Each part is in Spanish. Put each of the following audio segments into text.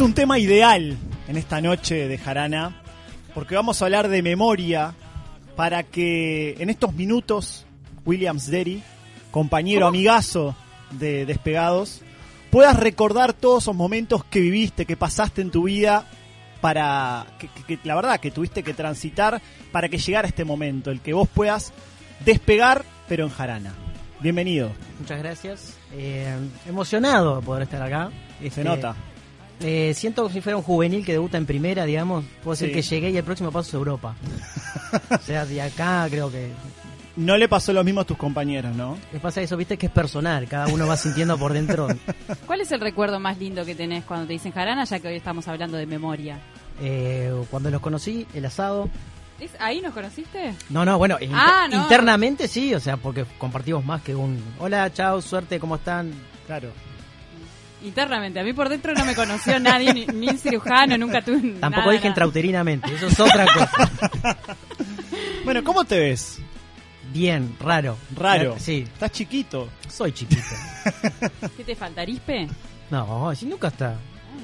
Es un tema ideal en esta noche de Jarana, porque vamos a hablar de memoria para que en estos minutos Williams Derry, compañero, amigazo de Despegados, puedas recordar todos esos momentos que viviste, que pasaste en tu vida para que, que- que la verdad que tuviste que transitar para que llegara este momento, el que vos puedas despegar pero en Jarana. Bienvenido, Muchas gracias. Eh, emocionado de poder estar acá. se nota. Eh, siento como si fuera un juvenil que debuta en primera, digamos. Puedo decir Sí. que llegué y el próximo paso es Europa. o sea, de acá creo que... No le pasó lo mismo a tus compañeros, ¿no? Les pasa eso, viste, que es personal. Cada uno va sintiendo por dentro. ¿Cuál es el recuerdo más lindo que tenés cuando te dicen jarana, ya que hoy estamos hablando de memoria? Eh, cuando los conocí, el asado. ¿Es, ¿Ahí nos conociste? No, no, bueno, inter- Ah, no. internamente sí, o sea, porque compartimos más que un... Hola, chao, suerte, ¿cómo están? Claro. Internamente. A mí por dentro no me conoció nadie, ni, ni el cirujano, nunca tuve Tampoco nada, dije nada. intrauterinamente, eso es otra cosa. Bueno, ¿cómo te ves? Bien, raro. Raro. Sí, Estás chiquito. soy chiquito. ¿Qué te falta, arispe? No, si nunca está.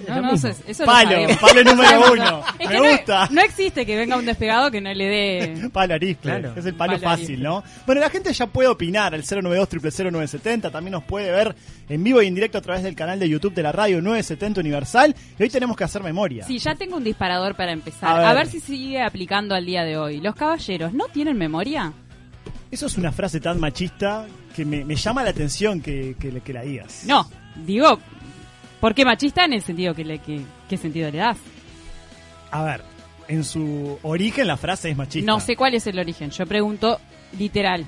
No, no, eso, eso Palo, palo número uno. Me que gusta. No, existe que venga un despegado que no le dé... Palo arispe. Claro. Es el palo Palo fácil. ¿no? Bueno, la gente ya puede opinar al 092 0970 También nos puede ver en vivo y en directo a través del canal de YouTube de la radio 970 Universal. Y hoy tenemos que hacer memoria. Sí, ya tengo un disparador para empezar. A A ver. ver. si sigue aplicando al día de hoy. ¿Los caballeros no tienen memoria? Eso es una frase tan machista que me, me llama la atención que, que, que la digas. No, digo, ¿por qué machista en el sentido que le que, qué sentido le das? A ver, en su origen la frase es machista. No sé cuál es el origen. Yo pregunto literal.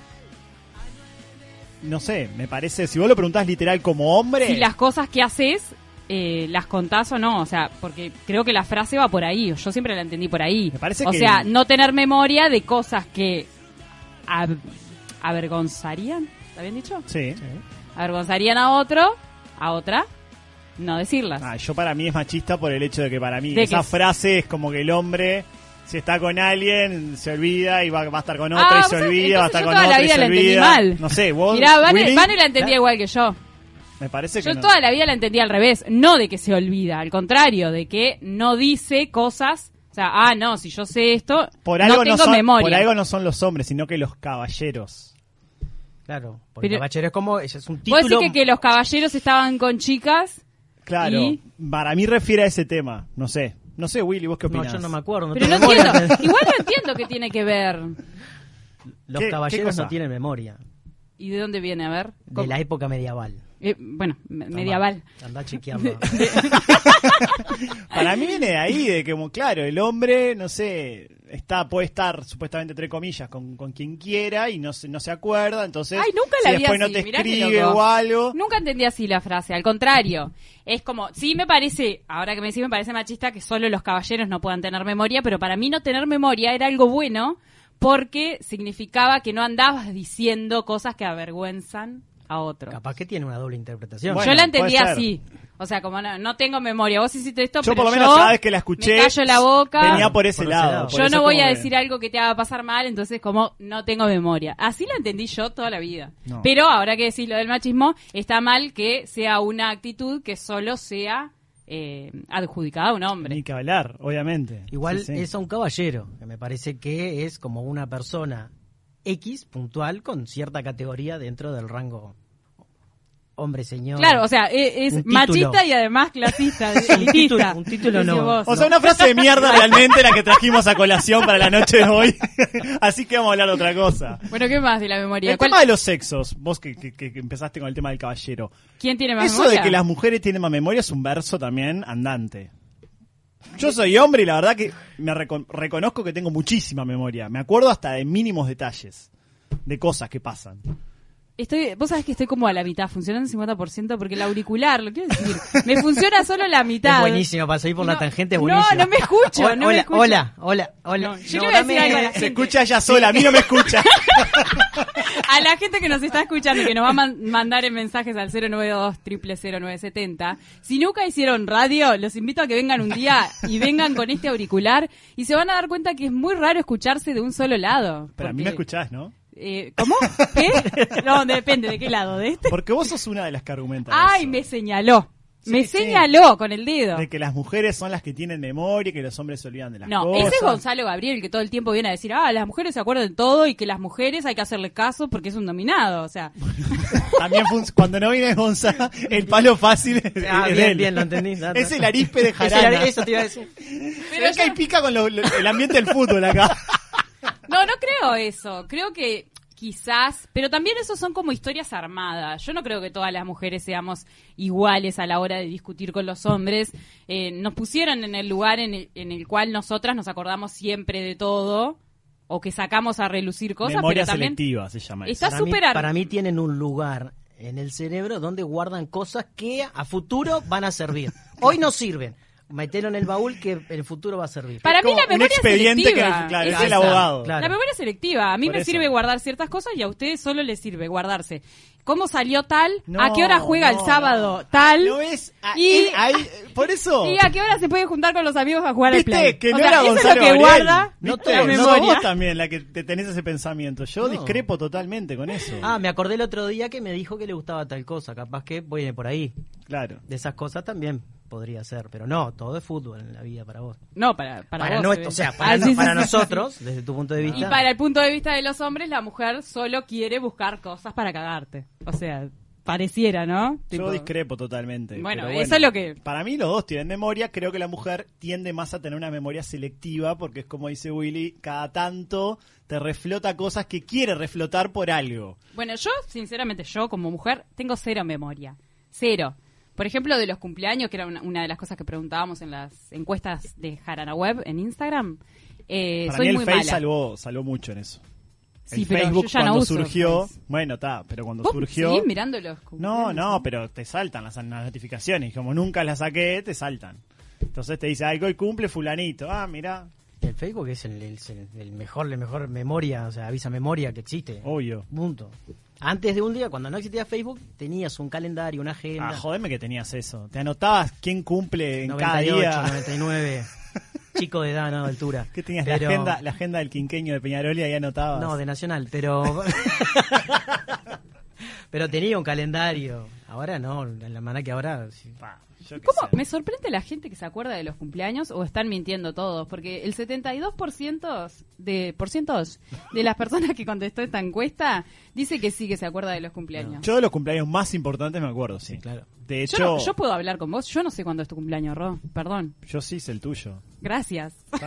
No sé, me parece, si vos lo preguntás literal como hombre... Si las cosas que haces eh, las contás o no, o sea, porque creo que la frase va por ahí. Yo siempre la entendí por ahí. Me parece o que- sea, no tener memoria de cosas que ab- avergonzarían, ¿está bien dicho? Sí. Avergonzarían a otro, a otra, no decirlas. Ah, yo para mí es machista por el hecho de que para mí De esa que- frase es como que el hombre si está con alguien se olvida y va, va a estar con otra Ah, y vos se olvida, va a estar con toda la otra y vida se la entendí olvida. mal. No sé, vos Mirá, Vane, la entendía igual que yo. me parece que Yo no. toda la vida la entendí al revés, no de que se olvida, al contrario, de que no dice cosas, o sea, ah, no, si yo sé esto, por no algo tengo no son, memoria. por algo no son los hombres, sino que los caballeros. Claro, porque Pero- caballero es como, es un Vos título. decís que, que los caballeros estaban con chicas, Claro, ¿Y? para mí refiere a ese tema, no sé. No sé, Willy, vos qué No, opinás? yo no me acuerdo. No pero no entiendo, igual no entiendo qué tiene que ver. Los ¿Qué- qué caballeros no tienen memoria. ¿Y de dónde viene? A ver. De la época medieval. Eh, bueno, me- medieval. Anda chequeando. Para mí viene de ahí, de que, como, claro, el hombre, no sé, está puede estar supuestamente entre comillas con, con quien quiera y no se, no se acuerda, entonces Ay, nunca si la vi después así, no te escribe o algo. Nunca entendí así la frase, al contrario. Es como, sí me parece, ahora que me decís me parece machista que solo los caballeros no puedan tener memoria, pero para mí no tener memoria era algo bueno porque significaba que no andabas diciendo cosas que avergüenzan a otro. Capaz que tiene una doble interpretación. Bueno, yo la ser. así. O sea, como no, no tengo memoria, vos hiciste esto, Yo pero por lo menos yo cada vez que la escuché me callo la boca. venía por ese Por lado. por yo eso no voy a que- decir algo que te haga pasar mal, entonces como no tengo memoria. Así la entendí yo toda la vida. No. Pero ahora que decís lo del machismo, está mal que sea una actitud que solo sea eh, adjudicada a un hombre. Ni que hablar, obviamente. Igual Sí, sí. es a un caballero, que me parece que es como una persona X puntual con cierta categoría dentro del rango hombre señor. Claro, o sea, e- es, machista y además clasista, Un título- un título no. vos. O sea, una frase de mierda realmente la que trajimos a colación para la noche de hoy. Así que vamos a hablar de otra cosa. Bueno, ¿qué más de la memoria? El ¿Cuál- tema de los sexos, vos que, que- que empezaste con el tema del caballero. ¿Quién tiene más Eso memoria? de que las mujeres tienen más memoria es un verso también andante. Yo soy hombre y la verdad que me recon- reconozco que tengo muchísima memoria. Me acuerdo hasta de mínimos detalles, de cosas que pasan. Estoy, vos sabés que estoy como a la mitad, funcionando un 50%, porque el auricular, lo quiero decir, me funciona solo la mitad. Es buenísimo, para seguir por la No, tangente es no, buenísimo. no me escucho, Hola, no me hola, escucho. hola, hola, hola. No, yo le voy a decir algo a la Se escucha ella sola, a mí no me escucha. A la gente que nos está escuchando y que nos va a man- mandar en mensajes al 092 0970 si nunca hicieron radio, los invito a que vengan un día y vengan con este auricular y se van a dar cuenta que es muy raro escucharse de un solo lado. Pero a mí me escuchás, ¿no? Eh, ¿Cómo? ¿Qué? No, depende de qué lado, de este. Porque vos sos una de las que argumenta Ay, eso. me señaló. Sí, me sí. señaló con el dedo. De que las mujeres son las que tienen memoria y que los hombres se olvidan de las No, cosas. ese es Gonzalo Gabriel que todo el tiempo viene a decir, ah, las mujeres se acuerdan de todo y que las mujeres hay que hacerle caso porque es un dominado. O sea, También fun- cuando no viene Gonzalo, el palo fácil es, Ah, es de bien, él. bien, lo entendí. Es el arispe de Es el- Jarana. Eso te iba a decir. Se ve que hay pica con lo- lo- el ambiente del fútbol acá. No, no creo eso. Creo que quizás, pero también eso son como historias armadas. Yo no creo que todas las mujeres seamos iguales a la hora de discutir con los hombres. Eh, nos pusieron en el lugar en el, en el cual nosotras nos acordamos siempre de todo o que sacamos a relucir cosas, Memoria pero también selectiva se llama eso. está Para mí, para mí tienen un lugar en el cerebro donde guardan cosas que a futuro van a servir. Hoy no sirven. Metelo en el baúl que el futuro va a servir. Para mí la un memoria expediente que- claro, es es el abogado. Claro. La memoria selectiva. A mí Por me eso. sirve guardar ciertas cosas y a ustedes solo les sirve guardarse. ¿Cómo salió tal? No, ¿A qué hora juega no, el sábado? no. Tal. ¿No ves? A Y- él ahí- por eso. ¿Y a qué hora se puede juntar con los amigos a jugar al ¿Viste? play? Que O no sea, era eso Gonzalo es lo que Gabriel. guarda No ¿Viste? la memoria. vos también la que te tenés ese pensamiento. Yo No. discrepo totalmente con eso. Ah, me acordé el otro día que me dijo que le gustaba tal cosa. Capaz que viene por ahí. Claro. De esas cosas también podría ser. Pero no, todo es fútbol en la vida para vos. No, para, para, Para, vos, nuestro, o sea, para, Ah, no- sí, sí, para sí, sí, nosotros, desde tu punto de vista. Y para el punto de vista de los hombres, la mujer solo quiere buscar cosas para cagarte. O sea, pareciera, ¿no? Yo discrepo totalmente. Bueno, pero eso es lo que- Para mí los dos tienen memoria. Creo que la mujer tiende más a tener una memoria selectiva porque es como dice Willy, cada tanto te reflota cosas que quiere reflotar por algo. Bueno, yo, sinceramente, yo como mujer tengo cero memoria. Cero. Por ejemplo, de los cumpleaños, que era una, una de las cosas que preguntábamos en las encuestas de Jarana Web en Instagram. Eh, Para soy mí el muy Face mala. salvó, salvó mucho en eso. Sí, el pero Facebook yo ya no cuando uso surgió, bueno, está, pero cuando ¿Vos surgió... seguís mirando los No, cumpleaños? no, pero te saltan las, las notificaciones. y Como nunca las saqué, te saltan. Entonces te dice, ay, hoy cumple fulanito. Ah, mira, El Facebook es el, el- el mejor, la mejor memoria, o sea, avisa memoria que existe. obvio. Punto. Antes de un día, cuando no existía Facebook, tenías un calendario, una agenda. Ah, jodeme que tenías eso. Te anotabas quién cumple en 98, cada día. 99. Chico de edad, no, de altura. ¿Qué tenías? Pero- La, agenda, la agenda del quinqueño de Peñarol y ahí anotabas. No, de Nacional, pero. pero tenía un calendario. Ahora no, en la manera que ahora. sí. ¿Cómo? sé. Me sorprende la gente que se acuerda de los cumpleaños o están mintiendo todos, porque el 72% de, por cientos de las personas que contestó esta encuesta dice que sí que se acuerda de los cumpleaños. Yo de los cumpleaños más importantes me acuerdo, sí. Sí, claro. De Yo, hecho, no- yo puedo hablar con vos. Yo no sé cuándo es tu cumpleaños, Ro. Perdón. yo sí sé el tuyo. Gracias.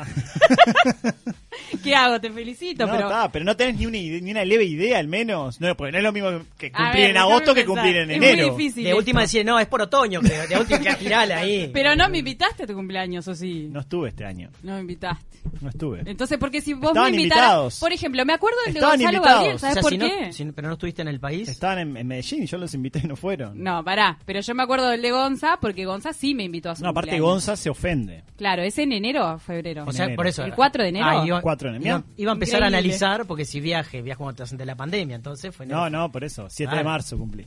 ¿Qué hago? Te felicito, no, pero... está, pero no tenés ni una, ni una leve idea al menos. No, porque no es lo mismo que cumplir ver, en agosto que cumplir en Es muy enero. difícil De esto. última decir, no, es por otoño, creo. De última que tirala ahí. Pero no me invitaste a tu cumpleaños, ¿o sí? No estuve este año. No me invitaste. No estuve. Entonces, porque si vos Estaban me invitaras... invitados. Por ejemplo, me acuerdo del de Estaban Gonzalo invitados. Gabriel, O ¿sabes sea, por si no- qué? si- pero no estuviste en el país. Estaban en, en Medellín y yo los invité y no fueron. No, pará. Pero yo me acuerdo del de Gonza porque Gonza sí me invitó a su No, aparte cumpleaños. Gonza se ofende. Claro, ¿es en enero o febrero? O sea, enero. por eso. ¿El 4 de enero? Ah, iba, 4 de enero. Iba, iba a empezar a analizar, porque si viaje, viajo antes de la pandemia, entonces fue. No, no, por eso. 7 de Claro. marzo cumplí.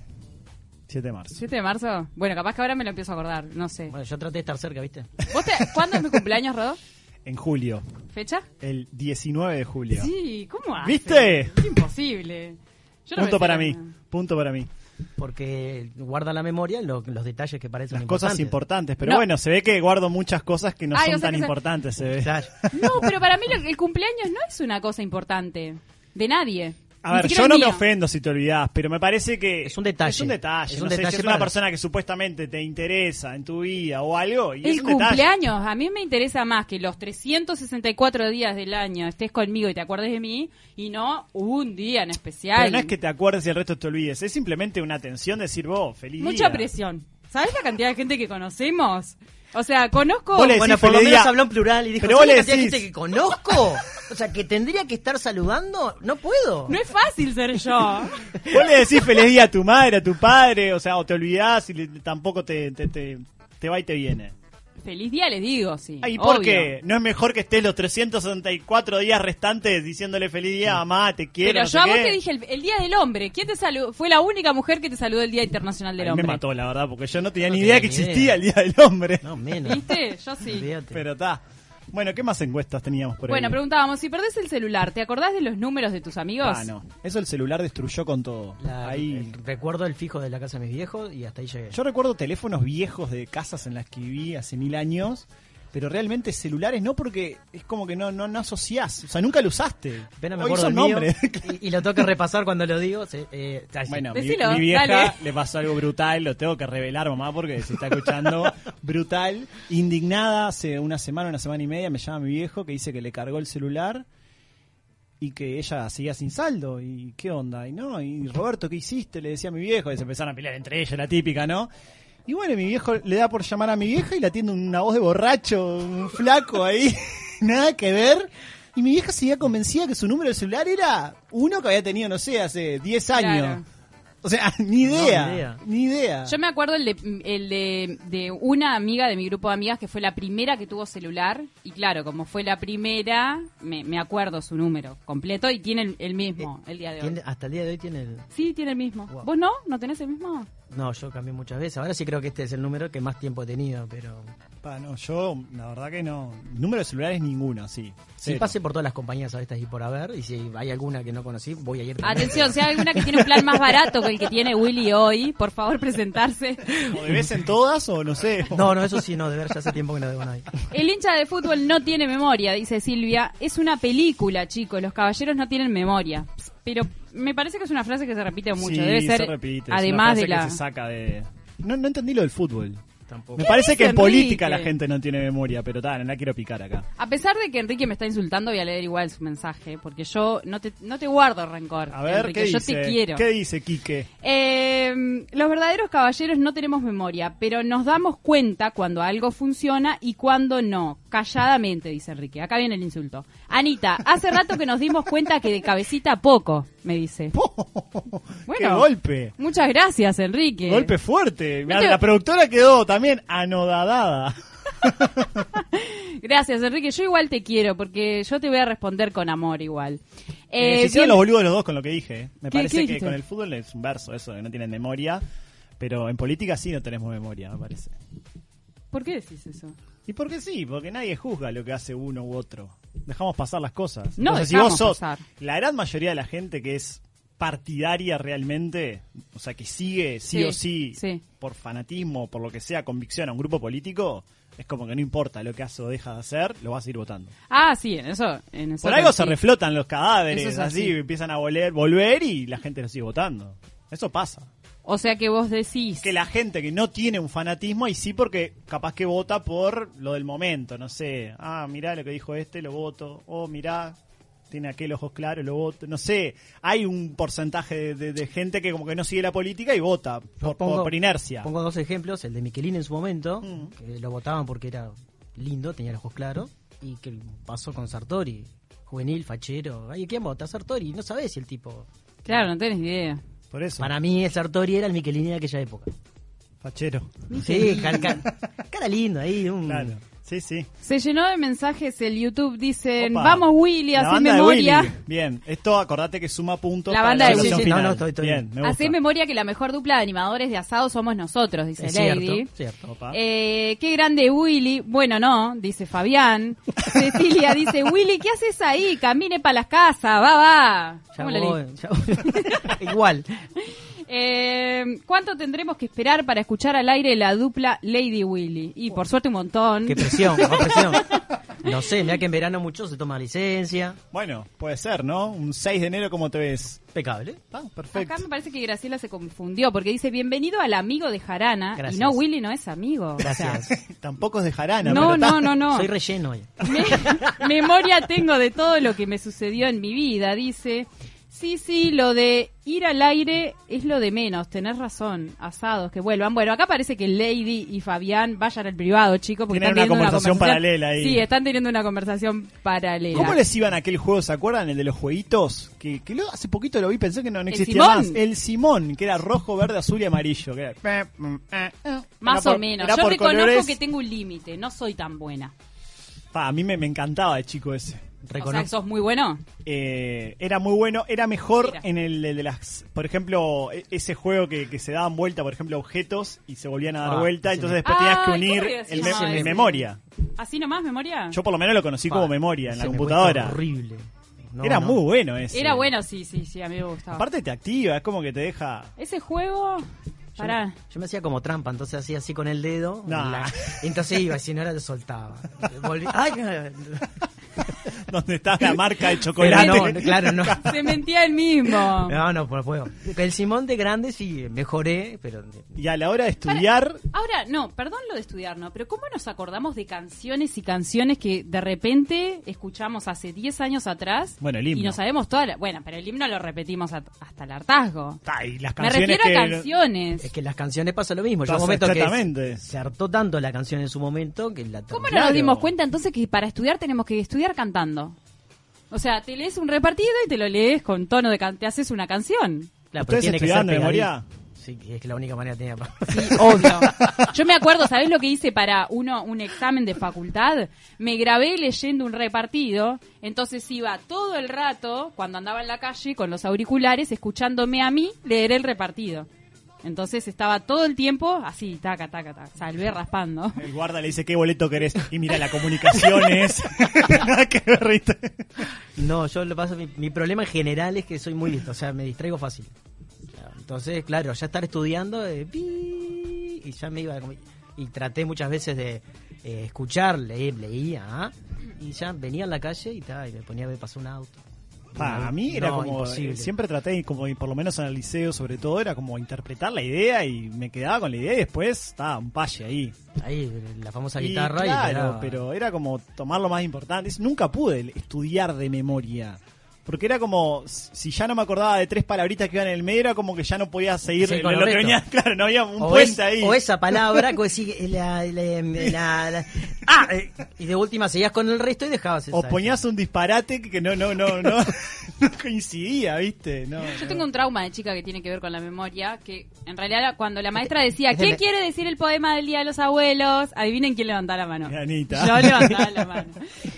7 de marzo. ¿7 de marzo? Bueno, capaz que ahora me lo empiezo a acordar, no sé. Bueno, yo traté de estar cerca, ¿viste? ¿Vos te- ¿Cuándo es mi cumpleaños, Rodó? En julio. ¿Fecha? El 19 de julio. Sí, ¿cómo hace? ¿Viste? Es imposible. Yo no Punto para mí. Punto para mí. Porque guarda la memoria lo- los detalles que parecen Las cosas importantes. Pero No. bueno, se ve que guardo muchas cosas que no Ay, son o sea tan se- importantes. Se ve. No, pero para mí lo- el cumpleaños no es una cosa importante. De nadie. A ver, yo no me ofendo si te olvidás, pero me parece que... Es un detalle. Es un detalle. Es un no sé, detalle si es una persona que supuestamente te interesa en tu vida o algo. Y es El un detalle. cumpleaños, a mí me interesa más que los 364 días del año estés conmigo y te acuerdes de mí y no un día en especial. Pero no es que te acuerdes y el resto te olvides. Es simplemente una atención de decir vos, feliz Mucha día. presión. ¿Sabes la cantidad de gente que conocemos? O sea, conozco... Vos le Bueno, decís por lo feliz menos día. habló en plural y dijo, Pero ¿sabes vos le decís- gente que conozco? O sea, que tendría que estar saludando, no puedo. No es fácil ser yo. Vos le decís feliz día a tu madre, a tu padre, o sea, o te olvidás y le- tampoco te, te, te, te va y te viene. Feliz día les digo, sí. Ay, ¿por obvio. qué? ¿No es mejor que estés los 364 días restantes diciéndole feliz día, mamá, te quiero? Pero no sé yo a vos qué? te dije el, el Día del Hombre. ¿Quién te saludó? Fue la única mujer que te saludó el Día Internacional del mí me Hombre. mató, la verdad, porque yo no tenía No ni tenía idea que existía el Día del Hombre. No, menos. ¿Viste? Yo sí. Olvídate. Pero está. Bueno, ¿qué más encuestas teníamos por Bueno, ahí? preguntábamos, si perdés el celular, ¿te acordás de los números de tus amigos? Ah, no. Eso el celular destruyó con todo. La- Ahí. eh, Recuerdo el fijo de la casa de mis viejos y hasta ahí llegué. Yo recuerdo teléfonos viejos de casas en las que viví hace mil años, pero realmente celulares no porque es como que no, no, no asociás. O sea, nunca lo usaste. Apenas me Hoy acuerdo del mío nombres. y, y lo tengo que repasar cuando lo digo. se- eh. Bueno, mi, vieja dale. le pasó algo brutal, lo tengo que revelar, mamá, porque se está escuchando brutal. Indignada, hace una semana, una semana y media, me llama mi viejo que dice que le cargó el celular y que ella seguía sin saldo. ¿Y qué onda? Y no, y Roberto, ¿qué hiciste? Le decía a mi viejo, y se empezaron a pelear entre ellos, la típica, ¿no? Y bueno, mi viejo le da por llamar a mi vieja y la atiende una voz de borracho, un flaco ahí, nada que ver. Y mi vieja seguía convencida que su número de celular era uno que había tenido, no sé, hace 10 años. Claro. O sea, ni idea, No, ni idea. ni idea. Yo me acuerdo el, de, el de, de una amiga de mi grupo de amigas que fue la primera que tuvo celular. Y claro, como fue la primera, me, me acuerdo su número completo y tiene el, el mismo el día de hoy. Hasta el día de hoy tiene el... Sí, tiene el mismo. Wow. ¿Vos no? ¿No tenés el mismo? No, yo cambié muchas veces. Ahora sí creo que este es el número que más tiempo he tenido, pero... Pa, no, yo, la verdad que no. Número de celulares ninguno, sí. Sí, Cero. pasé por todas las compañías a estas y por haber, y si hay alguna que no conocí, voy a ir también. Atención, si hay alguna que tiene un plan más barato que el que tiene Willy hoy, por favor presentarse. ¿O debes en todas o no sé? No, no, eso sí, no, de ver, ya hace tiempo que no debo nadie. El hincha de fútbol no tiene memoria, dice Silvia. Es una película, chicos. Los caballeros no tienen memoria. Pero me parece que es una frase que se repite mucho. Sí, Debe ser, se repite, es una además de que la... se saca de... No, no entendí lo del fútbol. Tampoco. Me parece que en política Enrique? la gente no tiene memoria, pero tal, no la quiero picar acá. A pesar de que Enrique me está insultando, voy a leer igual su mensaje, porque yo no te, no te guardo rencor. A ver, Enrique, ¿qué yo dice? te quiero. ¿Qué dice Quique? Eh, los verdaderos caballeros no tenemos memoria, pero nos damos cuenta cuando algo funciona y cuando no. Calladamente, dice Enrique. Acá viene el insulto. Anita, hace rato que nos dimos cuenta que de cabecita poco, me dice. ¡Qué golpe! Muchas gracias, Enrique. Golpe fuerte. No te- La productora quedó también anodadada. Gracias, Enrique. Yo igual te quiero, porque yo te voy a responder con amor igual. Eh, Eh, se hicieron bien- los boludos los dos con lo que dije. Me ¿Qué- parece qué que con el fútbol es un verso eso, de no tienen memoria. Pero en política sí no tenemos memoria, me parece. ¿Por qué decís eso? ¿Y por qué sí? Porque nadie juzga lo que hace uno u otro. Dejamos pasar las cosas. No Entonces, si dejamos vos sos pasar. la gran mayoría de la gente que es partidaria realmente, o sea, que sigue sí, Sí, o sí, sí. por fanatismo, por lo que sea, convicción a un grupo político, es como que no importa lo que hace o deja de hacer, lo vas a ir votando. Ah, sí, en eso. En eso Por algo sí. se reflotan los cadáveres, es así, así. empiezan a volver, volver y la gente lo sigue votando. Eso pasa. O sea que vos decís... que la gente que no tiene un fanatismo, y sí porque capaz que vota por lo del momento, no sé, ah, mirá lo que dijo este, lo voto, o mirá, tiene aquel ojos claros, lo voto, no sé, hay un porcentaje de, de- de gente que como que no sigue la política y vota por, Pongo- por inercia. Pongo dos ejemplos, el de Miquelín en su momento, Mm. que lo votaban porque era lindo, tenía los ojos claros, y que pasó con Sartori, juvenil, fachero. Ay, ¿quién vota? Sartori, no sabés si el tipo... Claro, no tenés idea. Por eso, Para mí el Sartori era el Miquelín de aquella época. fachero. Sí, cara, cara- cara lindo ahí, un... Claro, sí, sí. Se llenó de mensajes el YouTube, dicen, Opa. vamos Willy, de memoria. Willy. Bien, esto acordate que suma puntos La para banda de Willy. No, final. no, estoy- estoy bien, bien. me gusta. Hacé memoria que la mejor dupla de animadores de asado somos nosotros, dice Es Lady. cierto, cierto. Opa. Eh, qué grande Willy. Bueno, no, dice Fabián. Cecilia dice, Willy, ¿qué haces ahí? Camine para las casas, va, va. Ya ¿Cómo la voy, leí? ya voy. Igual. Eh, ¿Cuánto tendremos que esperar para escuchar al aire la dupla Lady Willy? Y por suerte un montón. Qué presión, qué presión. No sé, mira que en verano muchos se toman licencia. Bueno, puede ser, ¿no? Un 6 de enero, ¿cómo te ves? Impecable. Ah, perfecto. Acá me parece que Graciela se confundió porque dice bienvenido al amigo de Jarana Gracias. y no Willy no es amigo. Gracias. Tampoco es de Jarana. no, pero no, no, no. Soy relleno hoy. Me- memoria tengo de todo lo que me sucedió en mi vida, dice. Sí, sí, lo de ir al aire es lo de menos, tenés razón, asados que vuelvan. Bueno, acá parece que Lady y Fabián vayan al privado, chicos, porque Tienen están una teniendo conversación paralela ahí. Sí, están teniendo una conversación paralela. ¿Cómo les iban a aquel juego, se acuerdan? El de los jueguitos. Que, que lo- hace poquito lo vi, pensé que no, no ¿El existía Simón? más. El Simón, que era rojo, verde, azul y amarillo. Que era... Más Era o por- menos. Yo reconozco colores. que tengo un límite, no soy tan buena. Pa, a mí me, me encantaba de chico ese. O sea, Reconozco. que sos muy bueno. Eh, era muy bueno, era mejor Era. en el de las, por ejemplo, e- ese juego que, que se daban vuelta, por ejemplo, objetos y se volvían a dar Ah, vuelta, entonces después tenías que unir ¿cómo era que se el, me- el ese? memoria. ¿Así nomás, memoria? Yo por lo menos lo conocí como memoria en la se me computadora. Horrible. No, era no. muy bueno ese. Era bueno, sí, sí, sí, a mí me gustaba. Aparte te activa, es como que te deja... Ese juego... Yo, Pará. yo me hacía como trampa, entonces hacía así con el dedo. Nah. la- entonces iba, si no era, lo soltaba. Volví- ¡Ay! donde está la marca de chocolate. no, claro, no. Se mentía el mismo. No, no, por juego. El Simón de grande sí, mejoré, pero Y a la hora de estudiar, Ahora, no, perdón lo de estudiar, ¿no? Pero ¿cómo nos acordamos de canciones y canciones que de repente escuchamos hace 10 años atrás? Bueno, el himno. Y no sabemos todas las... Bueno, pero el himno lo repetimos a- hasta el hartazgo. ta, y las Me canciones refiero a que... canciones. es que las canciones pasa lo mismo. Pasa un momento que exactamente. se hartó tanto la canción en su momento que la ¿Cómo no Claro. nos dimos cuenta entonces que para estudiar tenemos que estudiar cantando? O sea, te lees un repartido y te lo lees con tono de can te haces una canción. Claro, pero ¿Ustedes tiene que de memoria? Sí, es que la única manera tenía para... Sí, obvio. Yo me acuerdo, ¿sabés lo que hice para uno un examen de facultad? Me grabé leyendo un repartido, entonces iba todo el rato, cuando andaba en la calle, con los auriculares, escuchándome a mí leer el repartido. Entonces estaba todo el tiempo así, taca, taca, taca, salvé raspando. El guarda le dice, ¿qué boleto querés? Y mira, la ver, ¿viste? No, yo lo paso, mi, mi problema en general es que soy muy listo, o sea, me distraigo fácil. Entonces, claro, ya estar estudiando, eh, y ya me iba, y traté muchas veces de eh, escuchar, leer, leía, ¿ah? y ya venía a la calle y, ta, y me ponía a ver pasar un auto. Pa, a mí era No, como, imposible. eh, siempre traté, como por lo menos en el liceo sobre todo, era como interpretar la idea y me quedaba con la idea y después estaba un paye ahí. Ahí, la famosa Y guitarra y claro, esperaba. pero era como tomar lo más importante. Es- Nunca pude estudiar de memoria. Porque era como, si ya no me acordaba de tres palabritas que iban en el medio, era como que ya no podía seguir Sí, lo, con el lo que resto. venía. Claro, no había un o, puente es- ahí. o esa palabra que decís, eh, la, la, la- la- ah, eh, y de última seguías con el resto y dejabas esa. O ponías un disparate que no, no, no, no, no coincidía, ¿viste? No, Yo no. tengo un trauma de chica que tiene que ver con la memoria, que en realidad cuando la maestra decía, es de ¿quién me- quiere decir el poema del Día de los Abuelos? Adivinen quién levantaba la mano. Anita. Yo levantaba la mano.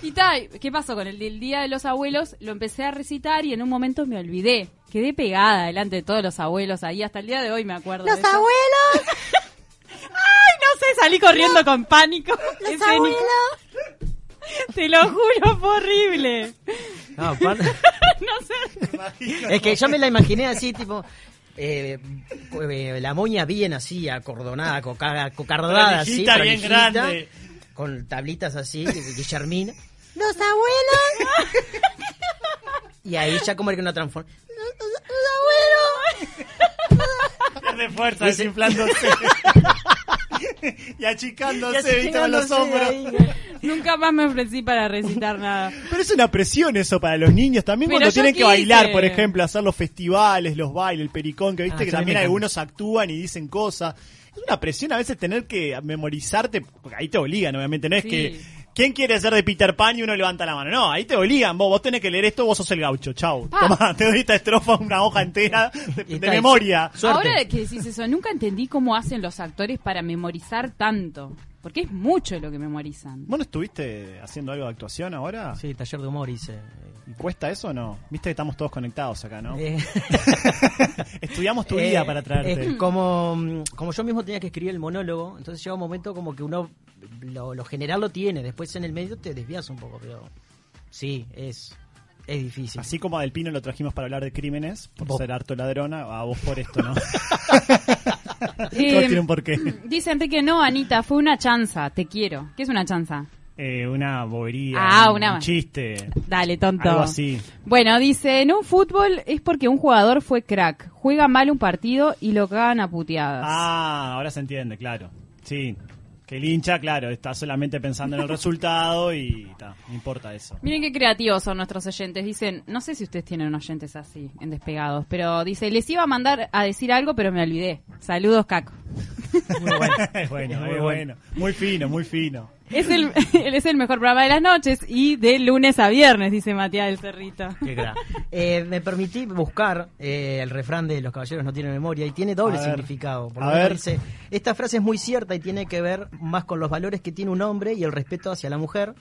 Y tal, ¿qué pasó con el del Día de los Abuelos? Lo empecé a recitar y en un momento me olvidé. Quedé pegada delante de todos los abuelos ahí, hasta el día de hoy me acuerdo. ¡Los abuelos! ¡Ay, no sé! Salí corriendo con pánico. ¡Los abuelos! Te lo juro, fue horrible. No, aparte- No sé. es que yo me la imaginé así, tipo. eh, eh, la moña bien así, acordonada, coca- cocardada, así, bien grande. con tablitas así, Guillermina. ¡Los abuelos! y ahí ya como que una transforma. ¡Los, los abuelos! de fuerza, desinflándose. y achicándose, viste, con los hombros. Nunca más me ofrecí para recitar nada. Pero es una presión eso para los niños también Pero cuando tienen que bailar, por ejemplo, hacer los festivales, los bailes, el pericón, que viste Ah, que también algunos actúan y dicen cosas. Es una presión a veces tener que memorizarte, porque ahí te obligan, obviamente, no es Sí. que ¿quién quiere ser de Peter Pan y uno levanta la mano? No, ahí te obligan, vos, vos tenés que leer esto, vos sos el gaucho, chau. Ah. Tomá, te doy esta estrofa, una hoja entera de, de memoria. Suerte. Ahora que decís eso, nunca entendí cómo hacen los actores para memorizar tanto. Porque es mucho lo que memorizan. ¿Vos no estuviste haciendo algo de actuación ahora? Sí, taller de humor hice. ¿Y cuesta eso o no? Viste que estamos todos conectados acá, ¿no? Eh, Estudiamos tu eh, vida para traerte. eh, como, como yo mismo tenía que escribir el monólogo, entonces llega un momento como que uno lo, lo general lo tiene, después en el medio te desvías un poco, pero sí, es, es difícil. Así como a Del Pino lo trajimos para hablar de crímenes, por Vos. ser harto ladrona, a vos por esto, ¿no? Eh, Todos tienen por qué. Dice Enrique, no, Anita, fue una chanza, te quiero. ¿Qué es una chanza? Eh, una bobería, Ah, un, una- un chiste, Dale, tonto. algo así. Bueno, dice, en un fútbol es porque un jugador fue crack, juega mal un partido y lo cagan a puteadas. Ah, ahora se entiende, claro. Sí, que el hincha, claro, está solamente pensando en el resultado y ta, no importa eso. Miren qué creativos son nuestros oyentes. Dicen, no sé si ustedes tienen oyentes así, en Despegados, pero dice, les iba a mandar a decir algo, pero me olvidé. Saludos, Caco. Muy bueno. Es bueno, Es muy bueno. Muy fino, muy fino. Es el, es el mejor programa de las noches y de lunes a viernes, dice Matías del Cerrito. Qué. Eh, me permití buscar eh, el refrán de Los caballeros no tienen memoria y tiene doble A ver. significado. Por A lo menos ver. dice, esta frase es muy cierta y tiene que ver más con los valores que tiene un hombre y el respeto hacia la mujer.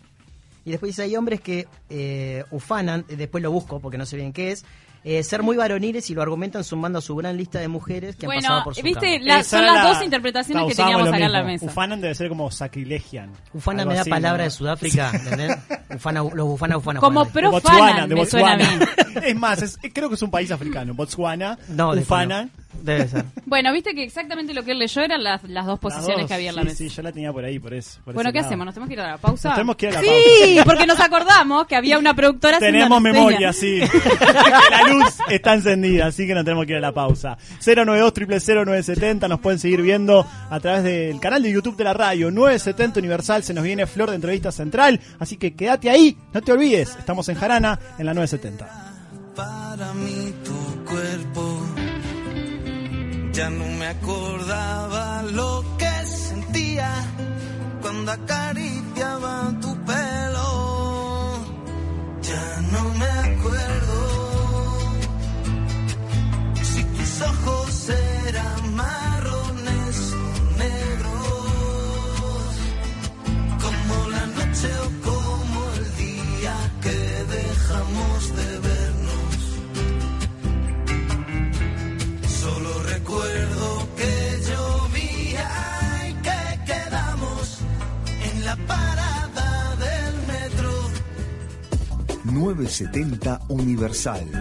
Y después dice, hay hombres que eh, ufanan, después lo busco porque no sé bien qué es, eh, ser muy varoniles y lo argumentan sumando a su gran lista de mujeres que han pasado Bueno, por su viste, la- son las la- dos interpretaciones ta, que teníamos acá en la mesa. Ufanan debe ser como sacrilegian. Ufana me da así, palabra ¿no? de Sudáfrica, ¿entendés? Ufana, los bufana, ufana. Como ufana. pro- Profanan, me suena a mí. es más, es- creo que es un país africano. Botswana, No, Ufana. Debe ser. Bueno, viste que exactamente lo que él leyó eran las, las dos Las posiciones dos, que había en la sí, mesa. Sí, yo la tenía por ahí, por eso. por Bueno, ese ¿qué lado. hacemos? ¿Nos tenemos que ir a la pausa? Nos tenemos que ir a la sí, porque nos acordamos que había una productora Tenemos memoria, sí. la luz está encendida, así que nos tenemos que ir a la pausa. 092 970 nos pueden seguir viendo a través del canal de YouTube de la radio 970 Universal. Se nos viene Flor de Entrevista Central, así que quédate ahí, no te olvides. Estamos en Jarana en la 970. para mí tu cuerpo. Ya no me acordaba lo que sentía cuando acariciaba 970 Universal.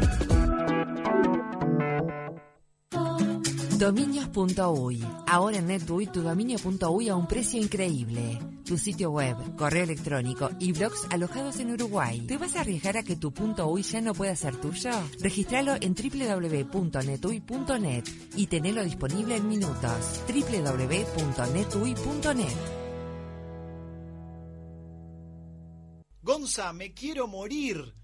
Dominios.uy. Ahora en NetUI tu dominio.uy a un precio increíble. Tu sitio web, correo electrónico y blogs alojados en Uruguay. ¿Te vas a arriesgar a que tu .uy ya no pueda ser tuyo? Registralo en www.netui.net y tenelo disponible en minutos. www.netui.net. Gonza, me quiero morir.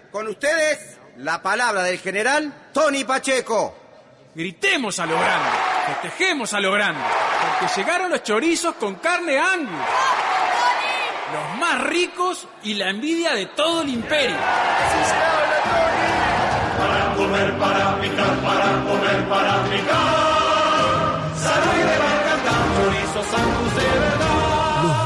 Con ustedes, la palabra del general Tony Pacheco. Gritemos a lo grande, festejemos a lo grande, porque llegaron los chorizos con carne angus. Los más ricos y la envidia de todo el imperio. Para comer, para picar, para comer, para picar. Salud y de Barcantán, chorizos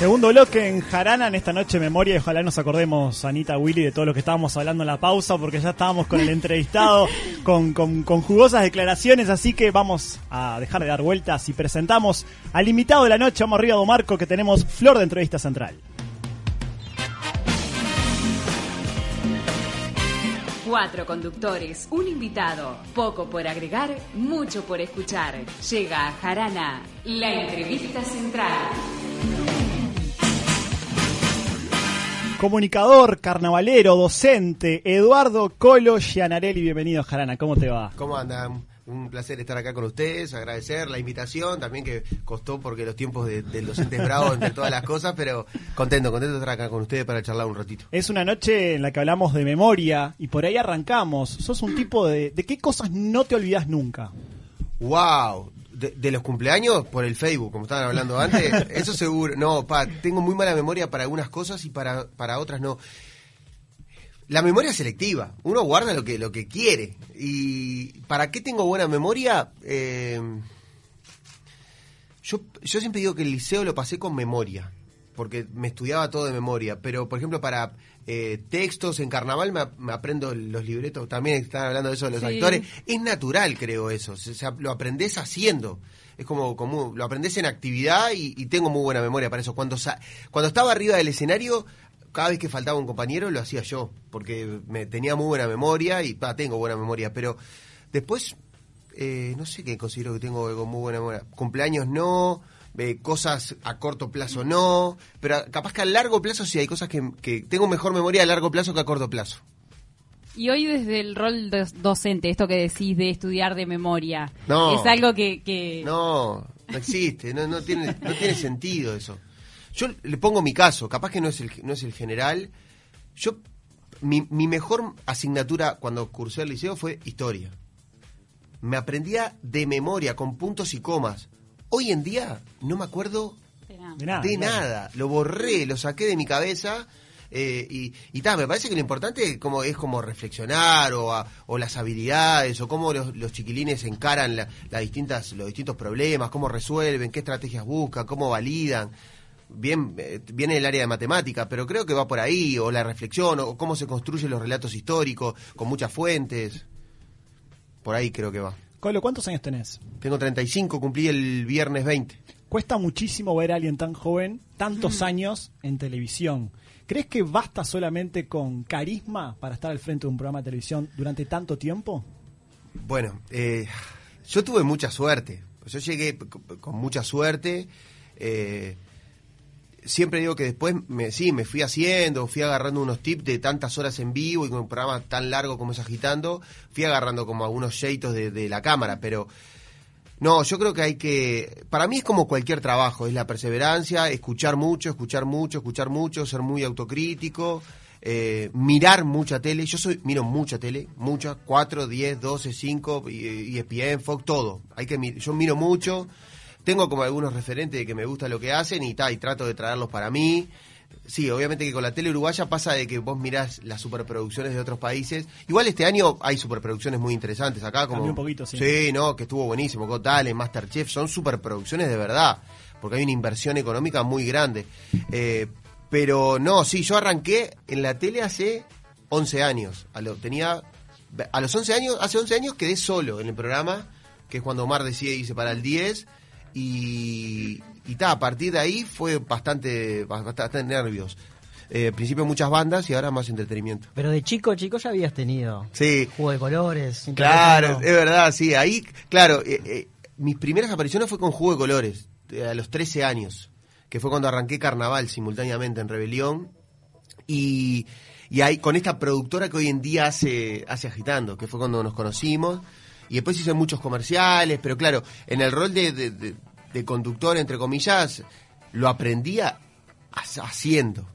Segundo bloque en Jarana en esta noche memoria y ojalá nos acordemos, Anita, Willy, de todo lo que estábamos hablando en la pausa porque ya estábamos con el entrevistado con, con- con jugosas declaraciones, así que vamos a dejar de dar vueltas y presentamos al invitado de la noche, vamos arriba, Don Marco, que tenemos Flor de Entrevista Central. Cuatro conductores, un invitado, poco por agregar, mucho por escuchar. Llega a Jarana, la entrevista central. Comunicador, carnavalero, docente, Eduardo Colo Gianarelli, bienvenido Jarana, ¿cómo te va? ¿Cómo andan? Un placer estar acá con ustedes, agradecer la invitación, también que costó porque los tiempos de- del docente es bravo entre todas las cosas, pero contento, contento de estar acá con ustedes para charlar un ratito. Es una noche en la que hablamos de memoria y por ahí arrancamos. Sos un tipo de... ¿De qué cosas no te olvidas nunca? ¡Wow! De, de los cumpleaños por el Facebook, como estaban hablando antes, eso seguro. No, pa, tengo muy mala memoria para algunas cosas y para, para otras no. La memoria es selectiva, uno guarda lo que, lo que quiere. ¿Y para qué tengo buena memoria? Eh, yo, yo siempre digo que el liceo lo pasé con memoria, porque me estudiaba todo de memoria, pero por ejemplo para eh, textos en carnaval me, me aprendo los libretos, también están hablando de eso de los Sí. actores, es natural creo eso, o sea, lo aprendes haciendo. Es como, como lo aprendes en actividad y, y tengo muy buena memoria para eso. Cuando, cuando estaba arriba del escenario, cada vez que faltaba un compañero lo hacía yo, porque me tenía muy buena memoria y pa, tengo buena memoria, pero después eh, no sé qué considero que tengo con muy buena memoria. Cumpleaños no, eh, cosas a corto plazo no, pero capaz que a largo plazo sí hay cosas que, que tengo mejor memoria a largo plazo que a corto plazo. Y hoy desde el rol docente, esto que decís de estudiar de memoria, No. es algo que... que- No, no existe, no, no, tiene, no tiene sentido eso. Yo le pongo mi caso, capaz que no es el, no es el general. Yo, mi, mi mejor asignatura cuando cursé el liceo fue historia. Me aprendía de memoria, con puntos y comas. Hoy en día no me acuerdo De nada. de claro. nada. Lo borré, lo saqué de mi cabeza. eh, y y ta, me parece que lo importante como, es como reflexionar o, a- o las habilidades o cómo los, los chiquilines encaran la- las distintas, los distintos problemas, cómo resuelven, qué estrategias buscan, cómo validan. Bien, eh, viene el área de matemática, pero creo que va por ahí, o la reflexión, o cómo se construyen los relatos históricos, con muchas fuentes. Por ahí creo que va. Colo, ¿cuántos años tenés? Tengo 35, cumplí el viernes 20. Cuesta muchísimo ver a alguien tan joven, tantos años en televisión. ¿Crees que basta solamente con carisma para estar al frente de un programa de televisión durante tanto tiempo? Bueno, eh, yo tuve mucha suerte. Yo llegué con mucha suerte. eh, siempre digo que después me, sí, me fui haciendo, fui agarrando unos tips de tantas horas en vivo y con un programa tan largo como es agitando, fui agarrando como algunos jeitos de, de la cámara, pero no, yo creo que hay que, para mí es como cualquier trabajo, es la perseverancia, escuchar mucho, escuchar mucho, escuchar mucho, ser muy autocrítico, eh, mirar mucha tele. Yo soy miro mucha tele, mucha, 4, 10, 12, 5, y ESPN, Fox, todo. Hay que yo miro mucho. Tengo como algunos referentes de que me gusta lo que hacen y, ta, y trato de traerlos para mí. Sí, obviamente que con la tele uruguaya pasa de que vos mirás las superproducciones de otros países. Igual este año hay superproducciones muy interesantes acá. Como, Cambió un poquito, sí. Sí, no, que estuvo buenísimo. Got Talent, Masterchef, son superproducciones de verdad. Porque hay una inversión económica muy grande. Eh, pero no, sí, yo arranqué en la tele hace 11 años. A, lo, tenía, a los 11 años, hace 11 años quedé solo en el programa, que es cuando Omar decide irse para el 10. Y, y ta, a partir de ahí fue bastante, bastante nervios. Eh, al principio muchas bandas y ahora más entretenimiento. Pero de chico, chico ya habías tenido Sí. juego de colores. Claro, es verdad, sí. Ahí, claro, eh, eh, mis primeras apariciones fue con Jugo de Colores, a los 13 años, que fue cuando arranqué Carnaval simultáneamente en Rebelión. Y, y ahí con esta productora que hoy en día hace, hace Agitando, que fue cuando nos conocimos. Y después hice muchos comerciales, pero claro, en el rol de, conductor, entre comillas, lo aprendía ha- haciendo.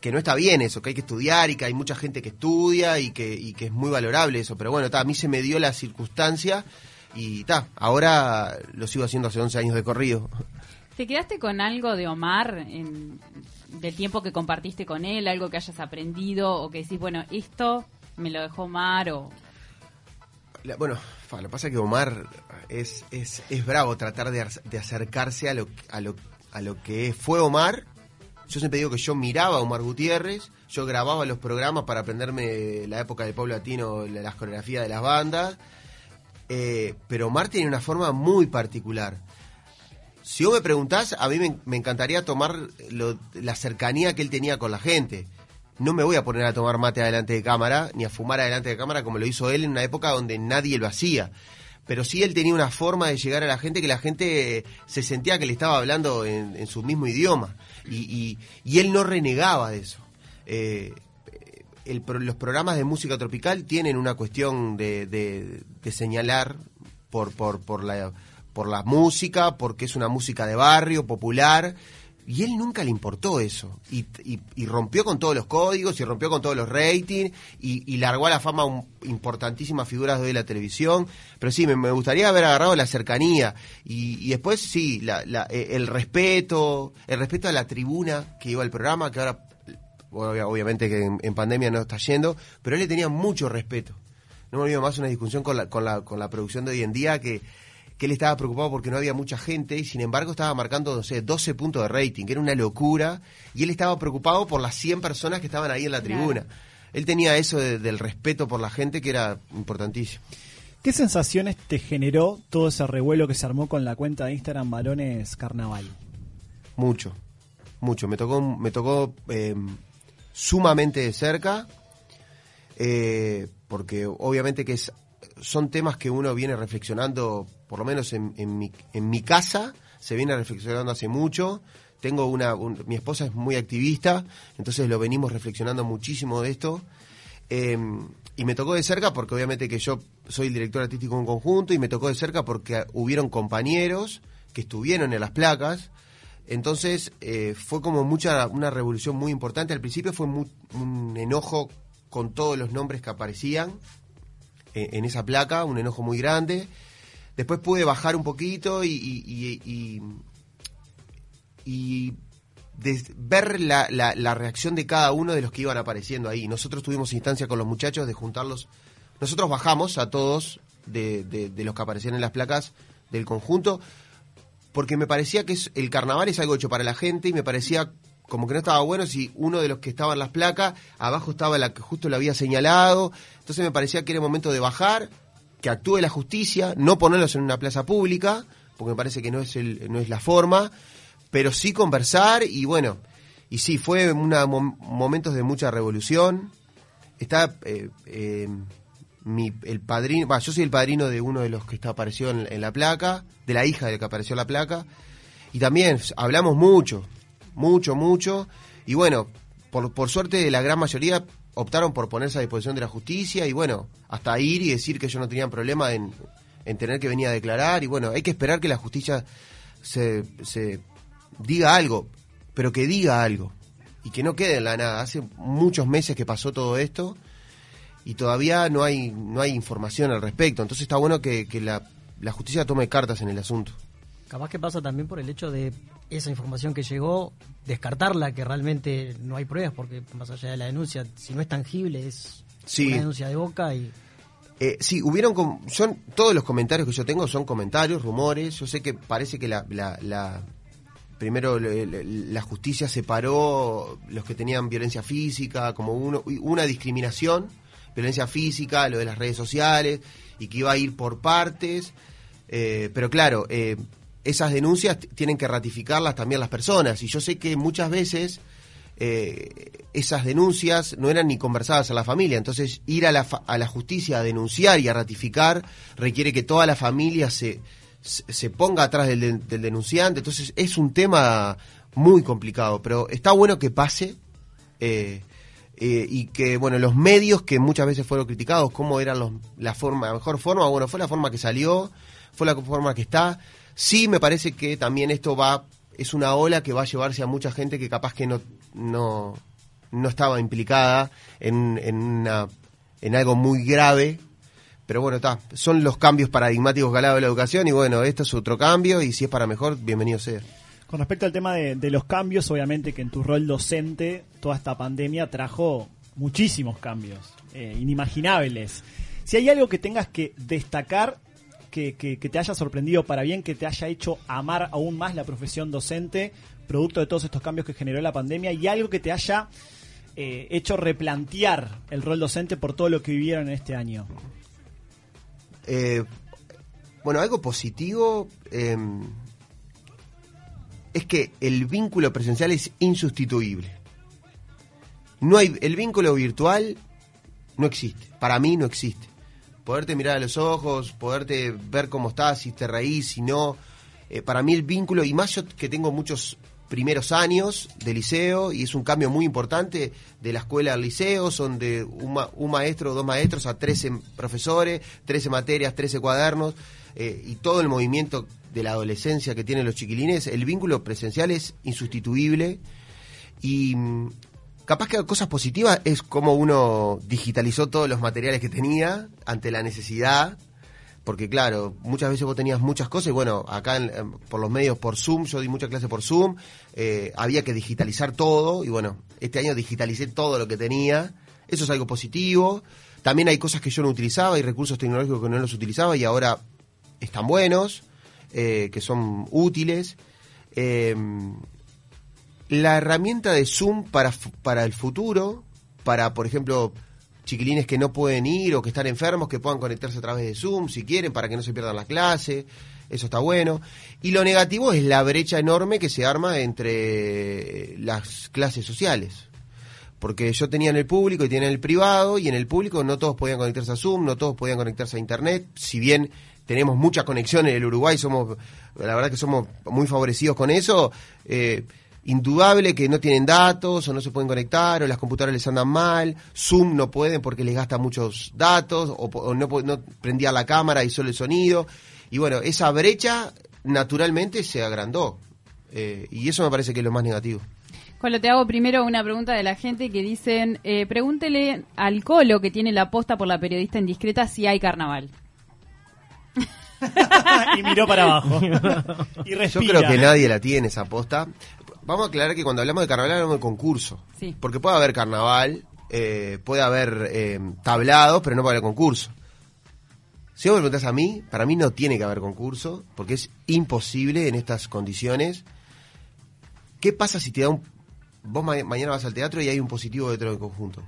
Que no está bien eso, que hay que estudiar y que hay mucha gente que estudia y que, y que es muy valorable eso. Pero bueno, ta, a mí se me dio la circunstancia y ta, ahora lo sigo haciendo hace 11 años de corrido. ¿Te quedaste con algo de Omar en- del tiempo que compartiste con él, algo que hayas aprendido o que decís, bueno, esto me lo dejó Omar o... La- bueno, lo que pasa es que Omar es, es, es bravo tratar de, de acercarse a lo, a, lo, a lo que fue Omar. Yo siempre digo que yo miraba a Omar Gutiérrez, yo grababa los programas para aprenderme la época del pueblo latino, la- las coreografías de las bandas. Eh, pero Omar tiene una forma muy particular. Si vos me preguntás, a mí me, me encantaría tomar lo- la cercanía que él tenía con la gente. No me voy a poner a tomar mate adelante de cámara, ni a fumar adelante de cámara como lo hizo él en una época donde nadie lo hacía. Pero sí él tenía una forma de llegar a la gente que la gente se sentía que le estaba hablando en, en su mismo idioma. Y, y- y él no renegaba de eso. Eh, el los programas de música tropical tienen una cuestión de, de- de señalar por, por, por, la, por la música, porque es una música de barrio, popular, y él nunca le importó eso. Y, y- rompió con todos los códigos, y rompió con todos los ratings, y, largó a la fama un- importantísimas figuras de la televisión. Pero sí, me, gustaría haber agarrado la cercanía, y, después sí, la- la- eh, el respeto, el respeto a la tribuna que iba al programa, que ahora Obvia- obviamente que en, en pandemia no está yendo, pero él le tenía mucho respeto. No me olvido más una discusión con la, con la, con la producción de hoy en día que, que él estaba preocupado porque no había mucha gente y sin embargo estaba marcando, no sé, 12 puntos de rating, que era una locura, y él estaba preocupado por las 100 personas que estaban ahí en la Claro. tribuna. Él tenía eso de- del respeto por la gente que era importantísimo. ¿Qué sensaciones te generó todo ese revuelo que se armó con la cuenta de Instagram Varones Carnaval? Mucho, mucho. Me tocó, me tocó eh, sumamente de cerca, eh, porque obviamente que es, son temas que uno viene reflexionando, por lo menos en, mi, casa, se viene reflexionando hace mucho. Tengo una, un- mi esposa es muy activista, entonces lo venimos reflexionando muchísimo de esto. Eh, y me tocó de cerca porque obviamente que yo soy el director artístico de un conjunto y me tocó de cerca porque hubieron compañeros que estuvieron en las placas. Entonces eh, fue como mucha una revolución muy importante. Al principio fue un enojo con todos los nombres que aparecían eh, en esa placa, un enojo muy grande. Después pude bajar un poquito y, y- des- ver la, la- la reacción de cada uno de los que iban apareciendo ahí. Nosotros tuvimos instancia con los muchachos de juntarlos. Nosotros bajamos a todos de, de- de los que aparecían en las placas del conjunto porque me parecía que es- el carnaval es algo hecho para la gente y me parecía como que no estaba bueno si uno de los que estaba en las placas, abajo estaba la que justo lo había señalado, entonces me parecía que era momento de bajar, que actúe la justicia, no ponerlos en una plaza pública, porque me parece que no es, el, no es la forma, pero sí conversar y bueno, y sí, fue una, mom- momentos de mucha revolución, está eh, eh, mi, el padrino, va, yo soy el padrino de uno de los que está apareció en, en la placa, de la hija del que apareció en la placa, y también hablamos mucho, mucho, mucho, y bueno, por, por suerte la gran mayoría optaron por ponerse a disposición de la justicia y bueno, hasta ir y decir que ellos no tenían problema en, en tener que venir a declarar y bueno, hay que esperar que la justicia se, se diga algo, pero que diga algo, y que no quede en la nada. Hace muchos meses que pasó todo esto y todavía no hay, no hay información al respecto. Entonces está bueno que, que la, la justicia tome cartas en el asunto. Capaz que pasa también por el hecho de esa información que llegó, descartarla, que realmente no hay pruebas, porque más allá de la denuncia, si no es tangible, es Sí. una denuncia de boca y Eh, sí, hubieron. son Todos los comentarios que yo tengo son comentarios, rumores. Yo sé que parece que la. la- la- primero la justicia separó los que tenían violencia física, como uno, una discriminación, violencia física, lo de las redes sociales, y que iba a ir por partes. Eh, pero claro, eh, esas denuncias tienen que ratificarlas también las personas. Y yo sé que muchas veces eh, esas denuncias no eran ni conversadas a la familia. Entonces, ir a la, fa- a la justicia a denunciar y a ratificar requiere que toda la familia se, se, ponga atrás del denunciante. Entonces, es un tema muy complicado, pero está bueno que pase. eh, eh, y que bueno los medios que muchas veces fueron criticados cómo eran los, la forma la mejor forma bueno fue la forma que salió fue la forma que está. Sí me parece que también esto va es una ola que va a llevarse a mucha gente que capaz que no no no estaba implicada en, en una en algo muy grave. Pero bueno está son los cambios paradigmáticos que dado la educación y bueno esto es otro cambio y si es para mejor bienvenido sea Con respecto al tema de, los cambios, obviamente que en tu rol docente, toda esta pandemia trajo muchísimos cambios, eh, inimaginables. Si hay algo que tengas que destacar, que, te haya sorprendido para bien, que te haya hecho amar aún más la profesión docente, producto de todos estos cambios que generó la pandemia, y algo que te haya eh, hecho replantear el rol docente por todo lo que vivieron en este año. Eh, bueno, algo positivo eh, es que el vínculo presencial es insustituible. No hay el vínculo virtual no existe. Para mí no existe. Poderte mirar a los ojos, poderte ver cómo estás, si te reís, si no. Eh, para mí el vínculo, y más yo que tengo muchos primeros años de liceo, y es un cambio muy importante de la escuela al liceo, son de un, ma- un maestro dos maestros a 13 profesores, 13 materias, 13 cuadernos, eh, y todo el movimiento de la adolescencia que tienen los chiquilines, el vínculo presencial es insustituible, y mm, capaz que cosas positivas es como uno digitalizó todos los materiales que tenía ante la necesidad, porque claro, muchas veces vos tenías muchas cosas y bueno, acá en- por los medios, por Zoom, yo di mucha clase por Zoom, eh, había que digitalizar todo y bueno, este año digitalicé todo lo que tenía, eso es algo positivo. También hay cosas que yo no utilizaba y recursos tecnológicos que no los utilizaba y ahora están buenos, eh, que son útiles. Eh, la herramienta de Zoom para, para el futuro, para, por ejemplo, chiquilines que no pueden ir o que están enfermos, que puedan conectarse a través de Zoom si quieren, para que no se pierdan la clase, eso está bueno. Y lo negativo es la brecha enorme que se arma entre las clases sociales. Porque yo tenía en el público y tenía en el privado, y en el público no todos podían conectarse a Zoom, no todos podían conectarse a Internet, si bien tenemos mucha conexión en el Uruguay, somos, la verdad que somos muy favorecidos con eso, eh, indudable que no tienen datos o no se pueden conectar o las computadoras les andan mal, Zoom no pueden porque les gasta muchos datos o, no, no prendía la cámara y solo el sonido. Y bueno, esa brecha naturalmente se agrandó eh, y eso me parece que es lo más negativo. Colo, te hago primero una pregunta de la gente que dicen, eh, pregúntele al Colo que tiene la posta por la periodista indiscreta si hay carnaval. y miró para abajo. y Yo creo que nadie la tiene esa aposta. Vamos a aclarar que cuando hablamos de carnaval hablamos de concurso. Sí. Porque puede haber carnaval, eh, puede haber eh, tablados, pero no puede haber concurso. Si vos me preguntás a mí, para mí no tiene que haber concurso, porque es imposible en estas condiciones. ¿Qué pasa si te da un... Vos ma- mañana vas al teatro y hay un positivo dentro del conjunto.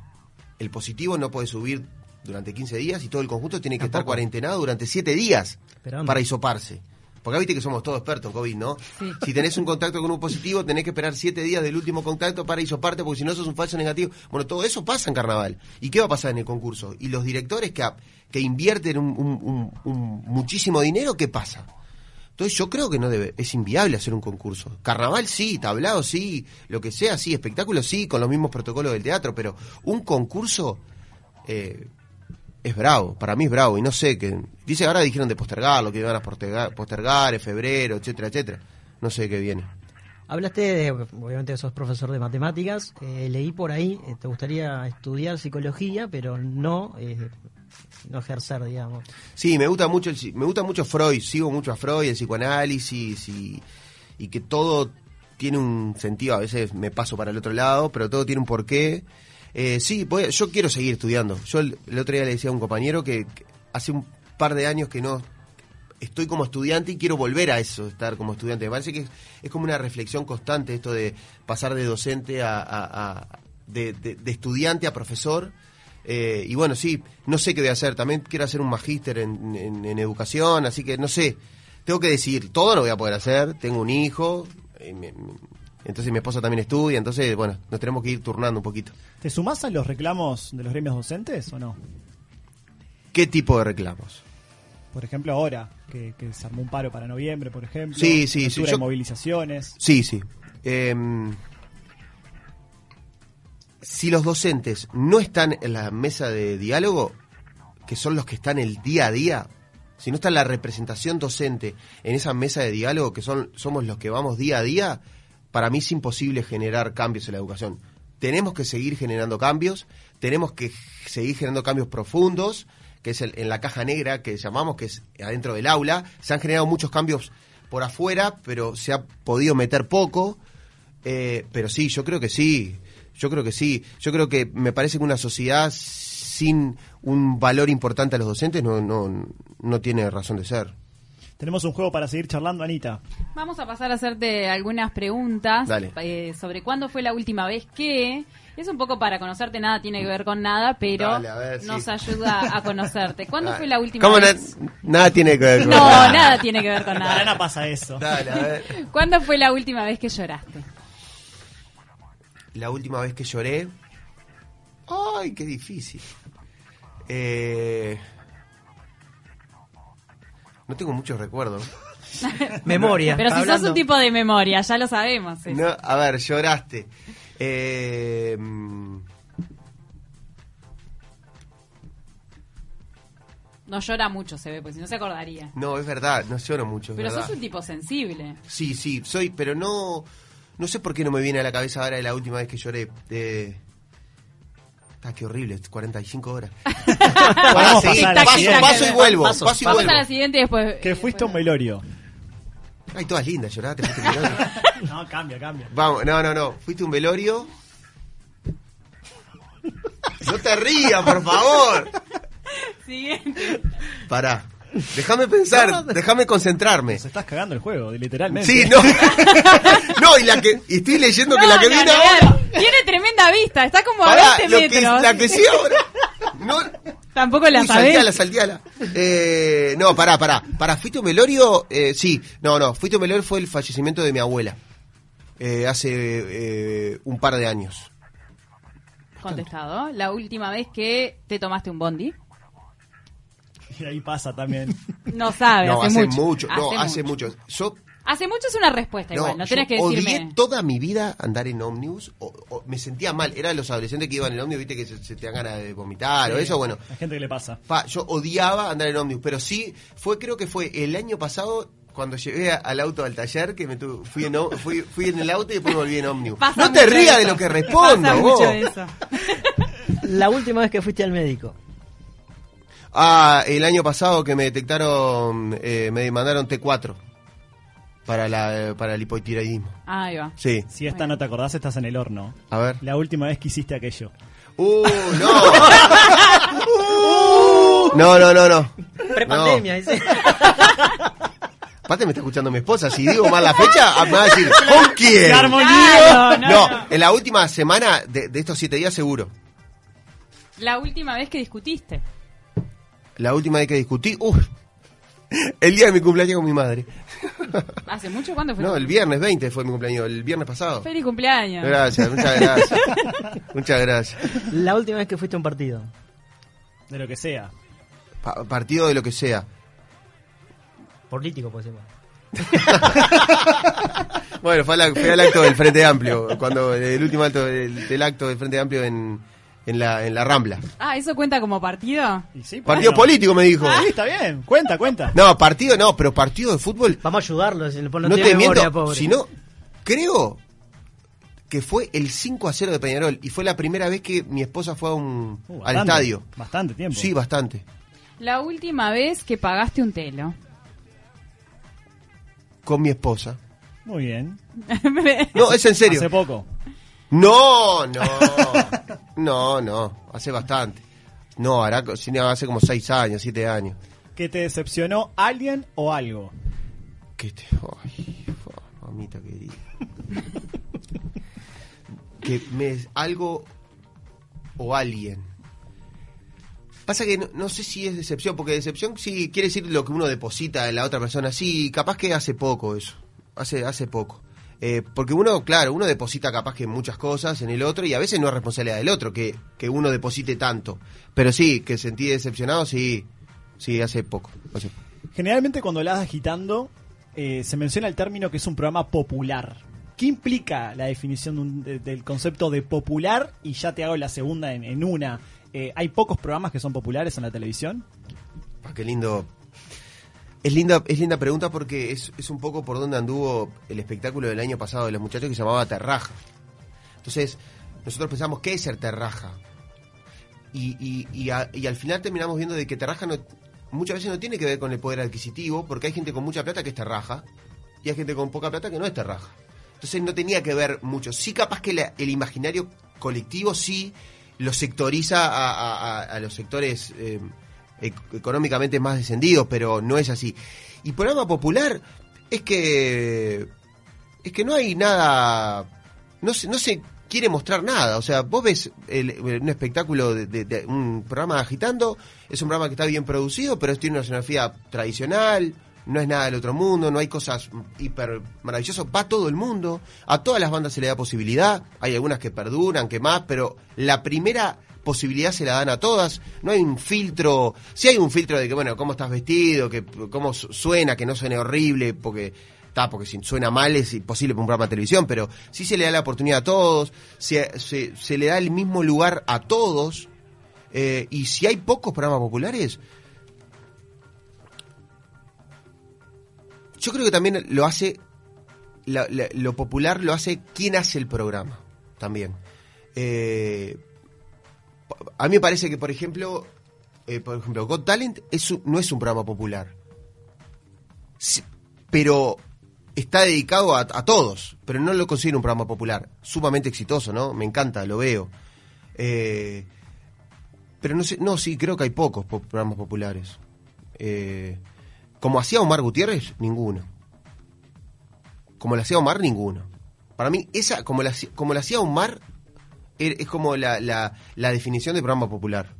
El positivo no puede subir durante 15 días y todo el conjunto tiene que estar cuarentenado durante 7 días para hisoparse. Porque viste que somos todos expertos en COVID, ¿no? Sí. Si tenés un contacto con un positivo, tenés que esperar 7 días del último contacto para hisoparte, porque si no sos un falso negativo. Bueno, todo eso pasa en carnaval. ¿Y qué va a pasar en el concurso? ¿Y los directores que, que invierten un, un- un- un muchísimo dinero, qué pasa? Entonces yo creo que no debe, es inviable hacer un concurso. Carnaval sí, tablado sí, lo que sea sí, espectáculo sí, con los mismos protocolos del teatro, pero un concurso eh, es bravo, para mí es bravo, y no sé, que dice ahora dijeron de postergarlo, que iban a postergar, postergar en febrero, etcétera, etcétera. No sé qué viene. Hablaste de, obviamente sos profesor de matemáticas, eh, leí por ahí, eh, te gustaría estudiar psicología, pero no, eh, no ejercer, digamos. Sí, me gusta mucho el me gusta mucho Freud, sigo mucho a Freud, el psicoanálisis y, y que todo tiene un sentido, a veces me paso para el otro lado, pero todo tiene un porqué. Eh, sí, voy yo quiero seguir estudiando. Yo el, el otro día le decía a un compañero que, hace un par de años que no estoy como estudiante y quiero volver a eso, estar como estudiante. Me parece que es, es como una reflexión constante esto de pasar de docente a, de, estudiante a profesor. Eh, y bueno, sí, no sé qué voy a hacer. También quiero hacer un magíster en, educación, así que no sé. Tengo que decidir. Todo no voy a poder hacer. Tengo un hijo. eh, me- entonces mi esposa también estudia. Entonces, bueno, nos tenemos que ir turnando un poquito. ¿Te sumás a los reclamos de los gremios docentes o no? ¿Qué tipo de reclamos? Por ejemplo, ahora, que, que se armó un paro para noviembre, por ejemplo. Sí, sí, sí, yo- movilizaciones. Sí, sí. Em, si los docentes no están en la mesa de diálogo, que son los que están el día a día, si no está la representación docente en esa mesa de diálogo, que son somos los que vamos día a día, para mí es imposible generar cambios en la educación. Tenemos que seguir generando cambios, tenemos que seguir generando cambios profundos, que es el- en la caja negra que llamamos, que es adentro del aula. Se han generado muchos cambios por afuera, pero se ha podido meter poco. Eh, pero sí, yo creo que sí. Yo creo que sí. Yo creo que me parece que una sociedad sin un valor importante a los docentes no, no, no tiene razón de ser. Tenemos un juego para seguir charlando, Anita. Vamos a pasar a hacerte algunas preguntas Dale. eh, sobre cuándo fue la última vez que. Es un poco para conocerte, nada tiene que ver con nada, pero Dale, a ver, sí. nos ayuda a conocerte. ¿Cuándo Dale. fue la última ¿Cómo na- vez? nada tiene que ver con No, nada tiene que ver con Para nada. Ana pasa eso. Dale, a ver. ¿Cuándo fue la última vez que lloraste? La última vez que lloré. Ay, qué difícil. Eh, no tengo muchos recuerdos. Memoria. Pero si sos un tipo de memoria, ya lo sabemos. eso. No, a ver, lloraste. Eh, No llora mucho, se ve, pues si no se acordaría. no, es verdad, no lloro mucho. Pero verdad. sos un tipo sensible. Sí, sí, soy, pero no. No sé por qué no me viene a la cabeza ahora de la última vez que lloré. Eh, ah, qué horrible, 45 horas. Vamos Sí, pasar paso, paso y vuelvo. Paso y Vamos vuelvo. a la siguiente y después. Que fuiste a un velorio. Ay, todas lindas, lloraste. fuiste a un velorio. No, cambia, cambia. Vamos, no, no, no. Fuiste a un velorio. No te rías, por favor. Siguiente. Pará. Déjame pensar, déjame concentrarme. Se estás cagando el juego, literalmente. Sí, no. No, y la que y estoy leyendo que la que viene ahora. Tiene tremenda vista, está como a Pará, 20 lo que, metros. la que sí ahora. No, Tampoco la Uy, sabés. salteala, salteala. Eh, no, pará, pará. Pará, ¿fuiste a un velorio? Eh, sí, no, no. Un velorio fue el fallecimiento de mi abuela. Eh, hace eh, un par de años. Contestado. La última vez que te tomaste un bondi. Y ahí pasa también. No sabe, no, hace, mucho. No, hace mucho. Yo, Hace mucho es una respuesta igual, no yo tenés que odié decirme. toda mi vida andar en ómnibus. O, o me sentía mal. Era de los adolescentes que iban en ómnibus, viste que se, se te dan ganas de vomitar o eso, bueno. Hay gente que le pasa. Pa, yo odiaba andar en ómnibus, pero sí, fue creo que fue el año pasado cuando llevé a- al auto al taller que me tu- fui, en, fui, fui en el auto y después volví en ómnibus. Pasa no te rías de lo que respondo, Pasa vos. mucho eso. La última vez que fuiste al médico. Ah, el año pasado que me detectaron, eh, me mandaron T4 para, la, para el hipotiroidismo. Ahí va. Sí, Si esta no te acordás, estás en el horno. a ver. La última vez que hiciste aquello. Uh, no. No, no, no, no. Prepandemia, dice. Aparte me está escuchando mi esposa, si digo mal la fecha, ah, me va a decir, ¿con quién? ¡Qué armonía! Claro, no, No, no. en la última semana de, de estos siete días seguro. La última vez que discutiste. La última vez que discutí, uff, el día de mi cumpleaños con mi madre. ¿Hace mucho? ¿Cuándo fue? No, el viernes 20 fue mi cumpleaños, el viernes pasado. Feliz cumpleaños. Gracias, muchas gracias. Muchas gracias. La última vez que fuiste a un partido. De lo que sea. Pa- partido de lo que sea. Político, puede ser. Bueno, fue, al- fue al acto del Frente Amplio, cuando el último acto del, del acto del Frente Amplio en, en, la, en la Rambla. Ah, ¿eso cuenta como partido? Y sí, Partido bueno. político, me dijo. Sí, está bien. Cuenta, cuenta. No, partido no, pero partido de fútbol. Vamos a ayudarlo. Si no, no te memoria, miento, pobre. si no, creo que fue el 5 a 0 de Peñarol y fue la primera vez que mi esposa fue a un, Uh, al estadio. Bastante tiempo. Sí, bastante. La última vez que pagaste un telo. Con mi esposa. Muy bien. No, es en serio. Hace poco. No, no. No, no. Hace bastante. No, hará, hace como 6 años, 7 años. ¿Que te decepcionó alguien o algo? Que te. Ay, mamita querida. que me. Algo o alguien. Pasa que no, no sé si es decepción, porque decepción sí quiere decir lo que uno deposita en la otra persona. Sí, capaz que hace poco eso. Hace, hace poco. Eh, porque uno, claro, uno deposita capaz que muchas cosas en el otro y a veces no es responsabilidad del otro que, que uno deposite tanto. Pero sí, que sentí decepcionado, sí. Sí, hace poco. Hace poco. Generalmente cuando de agitando, eh, se menciona el término que es un programa popular. ¿Qué implica la definición de un- de- del concepto de popular? Y ya te hago la segunda en, en una. Eh, ¿Hay pocos programas que son populares en la televisión? Ah, qué lindo. Es linda, es linda pregunta porque es, es un poco por donde anduvo el espectáculo del año pasado de los muchachos que se llamaba Terraja. Entonces, nosotros pensamos, ¿qué es ser Terraja? Y, y, y, al final terminamos viendo de que Terraja muchas veces no tiene que ver con el poder adquisitivo, porque hay gente con mucha plata que es Terraja y hay gente con poca plata que no es Terraja. Entonces no tenía que ver mucho. Sí, capaz que el imaginario colectivo sí lo sectoriza a, a- los sectores eh, económicamente más descendidos, pero no es así. Y programa popular es que es que no hay nada, no se, no se quiere mostrar nada. O sea, vos ves el- un espectáculo de, de- de un programa agitando, es un programa que está bien producido, pero tiene una escenografía tradicional, no es nada del otro mundo, no hay cosas hiper maravillosas, va todo el mundo, a todas las bandas se le da posibilidad, hay algunas que perduran, que más, pero la primera posibilidad se la dan a todas, no hay un filtro, sí hay un filtro de que, bueno, cómo estás vestido, que cómo su- suena, que no suene horrible, porque está, porque si suena mal es imposible para un programa de televisión, pero sí se le da la oportunidad a todos, se, se, le da el mismo lugar a todos, eh, y si hay pocos programas populares, yo creo que también lo hace, lo popular lo hace quien hace el programa, también. Eh, a mí me parece que, por ejemplo, eh, por ejemplo, Talent no es un programa popular. Pero está dedicado a, todos, pero no lo considero un programa popular. Sumamente exitoso, ¿no? Me encanta, lo veo. Eh, pero no sé, no, sí, creo que hay pocos po- programas populares. Eh, como hacía Omar Gutiérrez, ninguno. Como lo hacía Omar, ninguno. Para mí, esa, como la, como la hacía Omar, es como la, la, la definición de programa popular.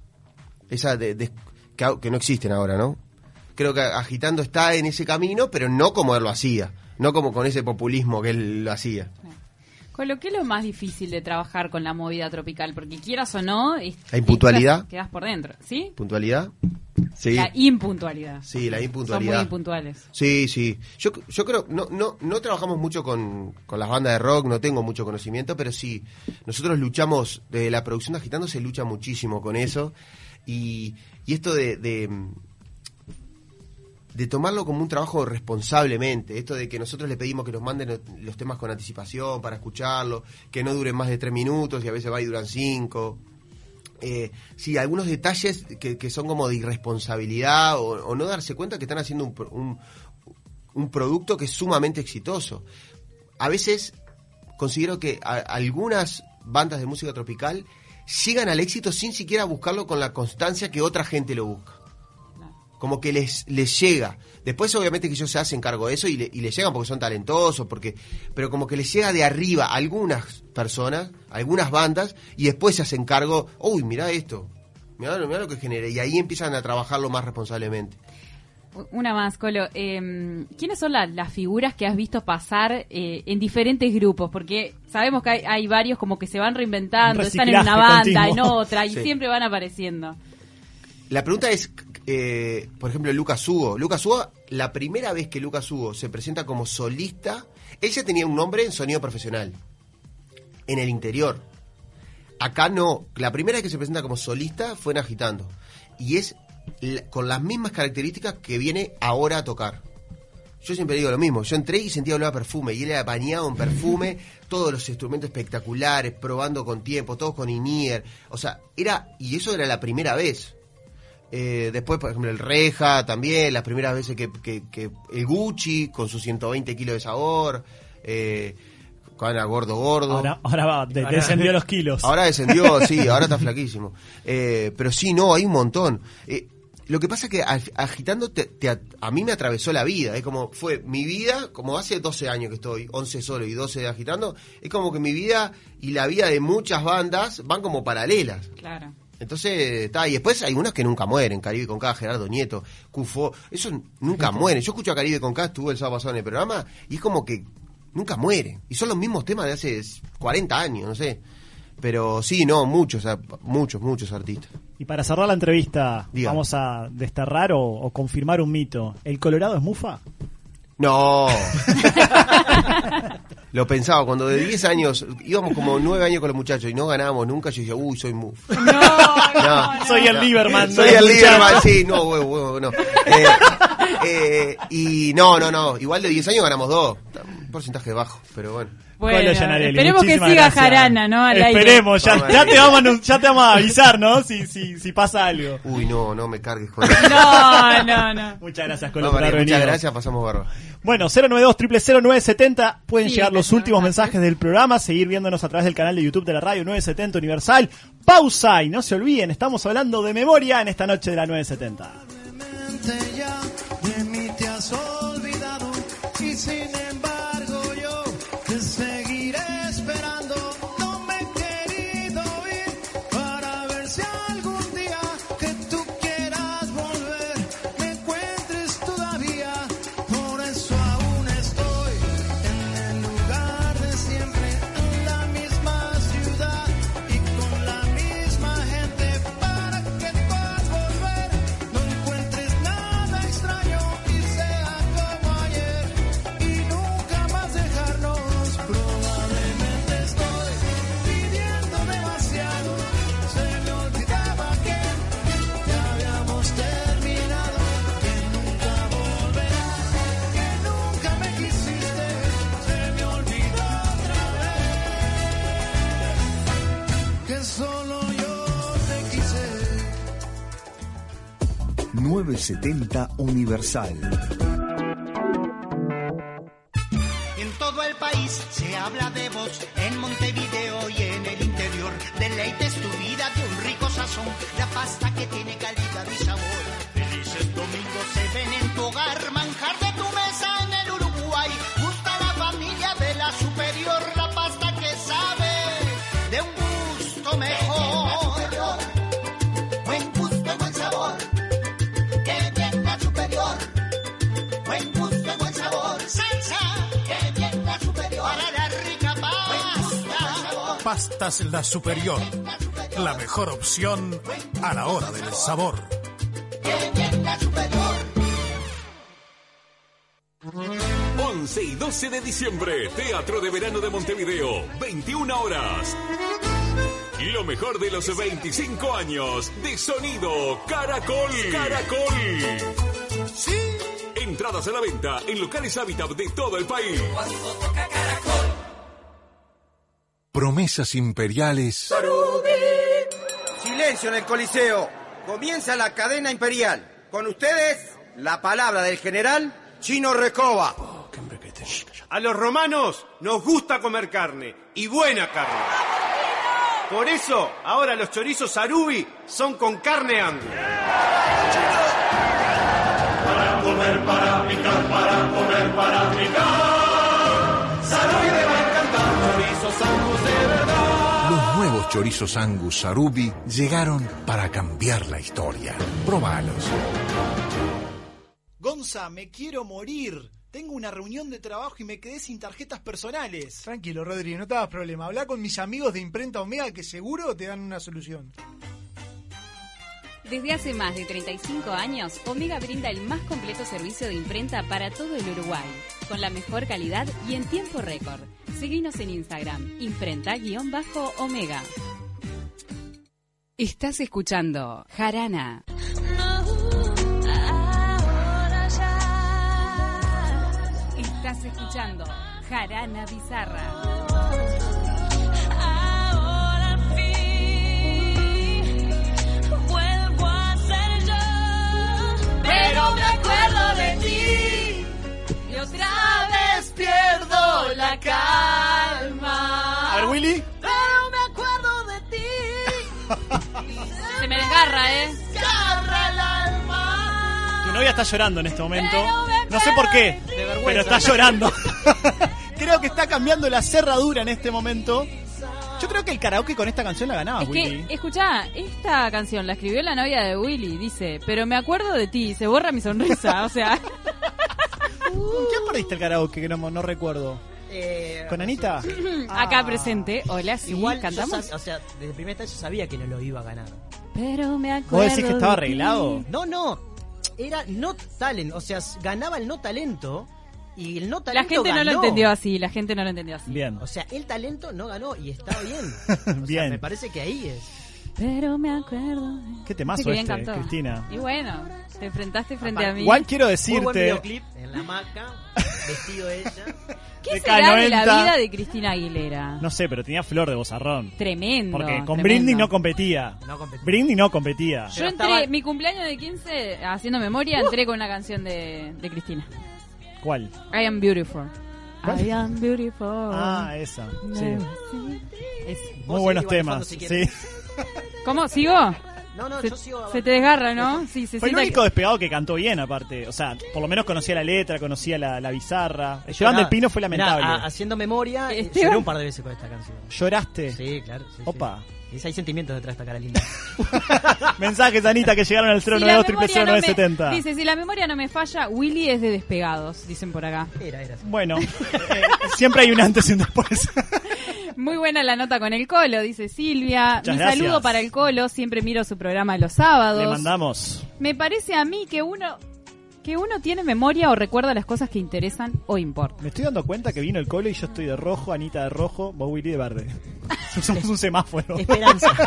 Esa de, que, que no existen ahora, ¿no? Creo que Agitando está en ese camino, pero no como él lo hacía. No como con ese populismo que él lo hacía. Con lo que es lo más difícil de trabajar con la movida tropical, porque quieras o no, es- La impuntualidad. quedas, por dentro, ¿sí? ¿Puntualidad? Sí. La impuntualidad. Sí, la Son impuntualidad. muy impuntuales. Sí, sí. Yo, yo creo, no, no, no trabajamos mucho con, con las bandas de rock, no tengo mucho conocimiento, pero sí, nosotros luchamos, de la producción de Agitando se lucha muchísimo con eso. Y, y esto de, de, de tomarlo como un trabajo responsablemente, esto de que nosotros le pedimos que nos manden los temas con anticipación para escucharlo, que no duren más de tres minutos y a veces va y duran cinco. Eh, sí, algunos detalles que, que son como de irresponsabilidad o, no darse cuenta que están haciendo un, un, producto que es sumamente exitoso. A veces considero que algunas bandas de música tropical llegan al éxito sin siquiera buscarlo con la constancia que otra gente lo busca. Como que les, les llega. Después obviamente que ellos se hacen cargo de eso y, le- y les llegan porque son talentosos, porque pero como que les llega de arriba a algunas personas, a algunas bandas, y después se hacen cargo, uy, mira esto, mira lo que genera, y ahí empiezan a trabajarlo más responsablemente. Una más, Colo. Eh, ¿Quiénes son la- las figuras que has visto pasar eh, en diferentes grupos? Porque sabemos que hay, hay varios como que se van reinventando, están en una banda, en otra, y Sí. siempre van apareciendo. La pregunta es, eh, por ejemplo, Lucas Hugo. Lucas Hugo, la primera vez que Lucas Hugo se presenta como solista, él ya tenía un nombre en sonido profesional, en el interior. Acá no, la primera vez que se presenta como solista fue en Agitando. Y es con las mismas características que viene ahora a tocar. Yo siempre digo lo mismo, yo entré y sentía olor a perfume, y él era bañado en perfume, todos los instrumentos espectaculares, probando con tiempo, todos con Inier, o sea, era, y eso era la primera vez. Eh, después, por ejemplo, el Reja también, las primeras veces que, que- que el Gucci con sus 120 kilos de sabor, eh, cuando era gordo, gordo. Ahora, ahora va, de- descendió los kilos. Ahora descendió, sí, ahora está flaquísimo. Eh, pero sí, no, hay un montón. Eh, lo que pasa es que ag- agitando te- te a, a mí me atravesó la vida. Es como fue mi vida, como hace 12 años que estoy, 11 solo y 12 de agitando, es como que mi vida y la vida de muchas bandas van como paralelas. Claro. Entonces, está, y después hay unas que nunca mueren, Caribe con K, Gerardo Nieto, Cufo, eso nunca mueren. Yo escucho a Caribe con K, estuve el sábado pasado en el programa, y es como que nunca mueren. Y son los mismos temas de hace 40 años, no sé. Pero sí, no, muchos, muchos, muchos artistas. Y para cerrar la entrevista, vamos a desterrar o, o confirmar un mito. ¿El Colorado es mufa? No. Lo pensaba, cuando de 10 años íbamos como 9 años con los muchachos y no ganábamos nunca, yo decía, uy, soy Muf. No, no, no, soy el Lieberman. Soy el Lieberman, sí, no, huevo, huevo, no. Eh, eh, y no, no, no, igual de 10 años ganamos 2 porcentaje bajo, pero bueno. Bueno, Colo Gianarelli, esperemos que siga gracias. Jarana, ¿no? Al. Esperemos, ya, te vamos, a, ya te vamos a avisar, ¿no? Si, si, si pasa algo. Uy, no, no me cargues con eso. No, no, no. Muchas gracias, Colo, No, por haber muchas gracias, pasamos barba. Bueno, 092 0970 pueden Sí, llegar los últimos mensajes. mensajes del programa, seguir viéndonos a través del canal de YouTube de la radio 970 Universal. Pausa y no se olviden, estamos hablando de memoria en esta noche de la 970. 970 Universal. Pastas La Superior. La mejor opción a la hora del sabor. 11 y 12 de diciembre, Teatro de Verano de Montevideo, 21 horas. Y lo mejor de los 25 años de sonido Caracol. Caracol. Sí. Entradas a la venta en locales Habitat de todo el país. Promesas imperiales. Silencio en el Coliseo. Comienza la cadena imperial. Con ustedes, la palabra del general Chino Recoba. A los romanos nos gusta comer carne y buena carne. Por eso, ahora los chorizos Sarubi son con carne angus. Para comer, para picar, para comer, para picar. Chorizos Angus Sarubi llegaron para cambiar la historia. Probalos. Gonza, me quiero morir. Tengo una reunión de trabajo y me quedé sin tarjetas personales. Tranquilo, Rodri, no te hagas problema. Habla con mis amigos de Imprenta Omega que seguro te dan una solución. Desde hace más de 35 años, Omega brinda el más completo servicio de imprenta para todo el Uruguay, con la mejor calidad y en tiempo récord. Seguinos en Instagram, imprenta-omega. Estás escuchando Jarana. Estás escuchando Jarana Bizarra. Ahora al fin vuelvo a ser yo, pero me acuerdo de ti y otra vez pierdo la calma. A ver, Willy. Se me desgarra, ¿eh? Desgarra el alma. Tu novia está llorando en este momento. No sé por qué, pero está llorando. creo que está cambiando la cerradura en este momento. Yo creo que el karaoke con esta canción la ganaba, Es Willy. que, escuchá, esta canción la escribió la novia de Willy. Dice, pero me acuerdo de ti, se borra mi sonrisa. O sea, ¿Con quién perdiste el karaoke? Que no, no recuerdo. ¿Con Anita? acá presente. Hola, sí, Igual, cantamos. o sea, desde el primer instante yo sabía que no lo iba a ganar. Pero me acuerdo. ¿Vos decís que estaba de arreglado? No, no. Era no talent. O sea, ganaba el no talento. Y el no La talento gente no lo ganó. entendió así, la gente no lo entendió así. Bien. O sea, el talento no ganó y está bien. O sea, Bien. me parece que ahí es. Pero me acuerdo. Qué temazo bien este, cantó. Cristina. Y bueno, te enfrentaste frente a mí. Igual quiero Muy buen decirte... videoclip en la hamaca, vestido ella. ¿Qué de será de la K90. vida de Cristina Aguilera? No sé, pero tenía flor de bozarrón. Tremendo. Porque con tremendo. Britney no competía. No competía. Britney no competía. Yo entré, mi cumpleaños de 15, haciendo memoria, entré con una canción de, de Cristina. ¿Cuál? I am beautiful. ¿Cuál? I am beautiful. Ah, esa. Sí. Es- Muy buenos temas. Sí. ¿Cómo? ¿Sigo? No, no, se, yo sigo se te desgarra, ¿no? Sí, se Fue el único que- despegado que cantó bien, aparte. O sea, por lo menos conocía la letra, conocía la, la bizarra. El Joan del Pino fue mirá, lamentable. a- haciendo memoria, eh, Esteban. lloré un par de veces con esta canción. ¿Lloraste? Sí, claro. sí, sí. Opa. Y hay sentimientos detrás de esta cara linda. Mensajes, Anita, que llegaron al Si la 092 memoria no me- 970 Dice, si la memoria no me falla, Willy es de despegados, dicen por acá. Era, era. Bueno, eh, siempre hay un antes y un después. Muy buena la nota con el Colo, dice Silvia. Muchas Mi gracias. saludo para el Colo, siempre miro su programa los sábados. Le mandamos. Me parece a mí que uno que uno tiene memoria o recuerda las cosas que interesan o importan. Me estoy dando cuenta que vino el colo y yo estoy de rojo, Anita de rojo, vos Willy de verde. Somos un semáforo. Esperanza.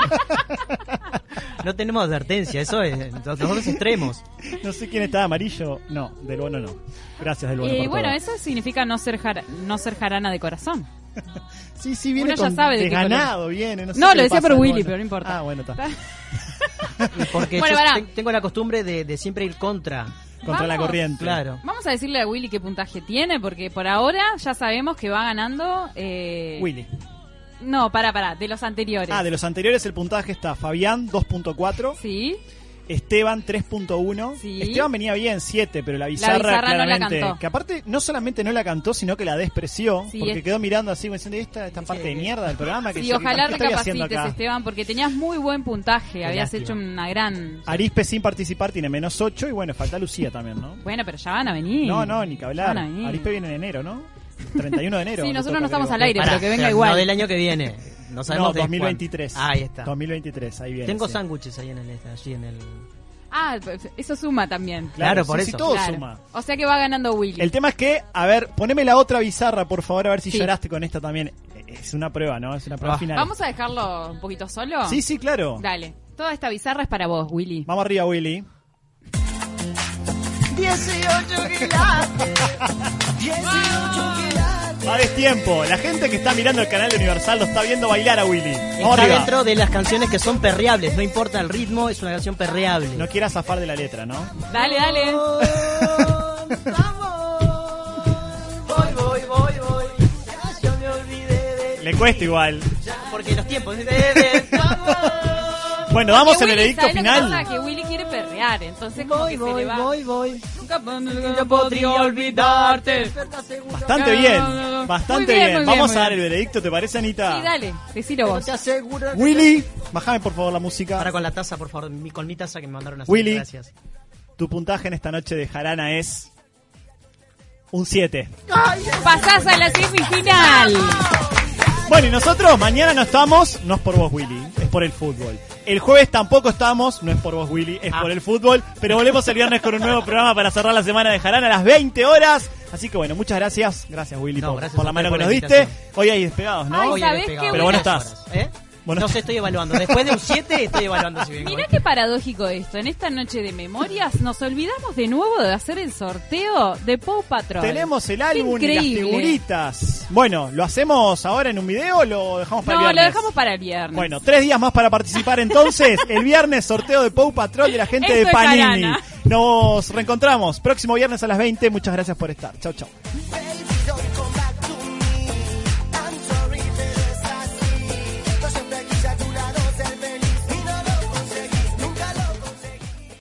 No tenemos advertencia, eso es los dos extremos. No sé quién está de amarillo. No, del bueno no. Gracias del bueno. Eh, bueno, todo. eso significa no ser jara- no ser jarana de corazón. Sí, sí, viene Uno ya con sabe de qué desganado, color. viene. No, sé No, qué lo le decía pasa por al Willy, pero no importa. Ah, bueno, está. Porque Bueno, yo pará. te- tengo la costumbre de, de siempre ir contra. Contra la Vamos. corriente. Claro. Vamos a decirle a Willy qué puntaje tiene, porque por ahora ya sabemos que va ganando. Eh... Willy. No, para, para, de los anteriores. Ah, de los anteriores el puntaje está Fabián 2.4. Sí. Esteban 3.1. Sí. Esteban venía bien 7, pero la bizarra, bizarra no la claramente. cantó. Que aparte no solamente no la cantó, sino que la despreció. Sí, porque es- quedó mirando así, diciendo, esta, esta parte de mierda del programa. Que Sí, ojalá ¿qué estoy haciendo recapacites, acá? Esteban, porque tenías muy buen puntaje. Habías lástima. hecho una gran. Arispe sin participar tiene menos 8 y bueno, falta Lucía también, ¿no? Bueno, pero ya van a venir. No, no, ni que hablar. Arispe viene en enero, ¿no? 31 de enero. Sí, nosotros no estamos creo. al aire, Pará, pero que venga igual. No del año que viene. No sabemos No, de 2023. cuándo. Ah, ahí está. 2023, ahí viene. Tengo sí. sándwiches ahí en el, allí en el. Ah, pues, eso suma también. Claro, por sí, eso. todo Claro. suma. O sea que va ganando Willy. El tema es que, a ver, poneme la otra bizarra, por favor, a ver si Sí. lloraste con esta también. Es una prueba, ¿no? Es una prueba Ah. final. ¿Vamos a dejarlo un poquito solo? Sí, sí, claro. Dale. Toda esta bizarra es para vos, Willy. Vamos arriba, Willy. 18 quilates. 18 quilates. Va a tiempo. La gente que está mirando el canal de Universal lo está viendo bailar a Willy. Vamos Está arriba. dentro de las canciones que son perreables. No importa el ritmo, es una canción perreable. No quieras zafar de la letra, ¿no? Dale, dale. Voy, voy, voy, voy. Ya yo me olvidé de Le cuesta igual. Porque los tiempos. Bueno, damos el veredicto ¿sabes lo que final. pasa? Que Willy quiere perrear, entonces como Voy, que se voy, le va. voy, voy. Yo podría olvidarte. Bastante bien. Bastante Muy bien, bien. muy Vamos bien, a dar el veredicto, ¿te parece, Anita? Sí, dale, decilo vos. te aseguro. que- Willy, bájame por favor la música. Ahora con la taza, por favor. mi- Con mi taza que me mandaron a. Willy. Gracias. Tu puntaje en esta noche de Jarana es un 7. Pasás a la semifinal. Bueno, y nosotros mañana no estamos, no es por vos, Willy, es por el fútbol. El jueves tampoco estamos, no es por vos, Willy, es Ah. por el fútbol. Pero volvemos el viernes con un nuevo programa para cerrar la semana de Jarana a las 20 horas. Así que bueno, muchas gracias. Gracias, Willy, No, por, gracias por a la mano que nos diste. Hoy hay despegados, ¿no? Ay, Hoy he ¿sabés despegado qué? Pero vos no Buenas estás. ¿Eh? No sé, estoy evaluando. Después de un 7 estoy evaluando si vengo. Mirá qué paradójico esto. En esta noche de memorias nos olvidamos de nuevo de hacer el sorteo de Paw Patrol. Tenemos el álbum y las figuritas. Bueno, ¿lo hacemos ahora en un video o lo dejamos para No, el lo viernes? dejamos para el viernes. Bueno, tres días más para participar entonces. El viernes sorteo de Paw Patrol de la gente Esto de Panini. Nos reencontramos próximo viernes a las 20. Muchas gracias por estar. Chau, chau.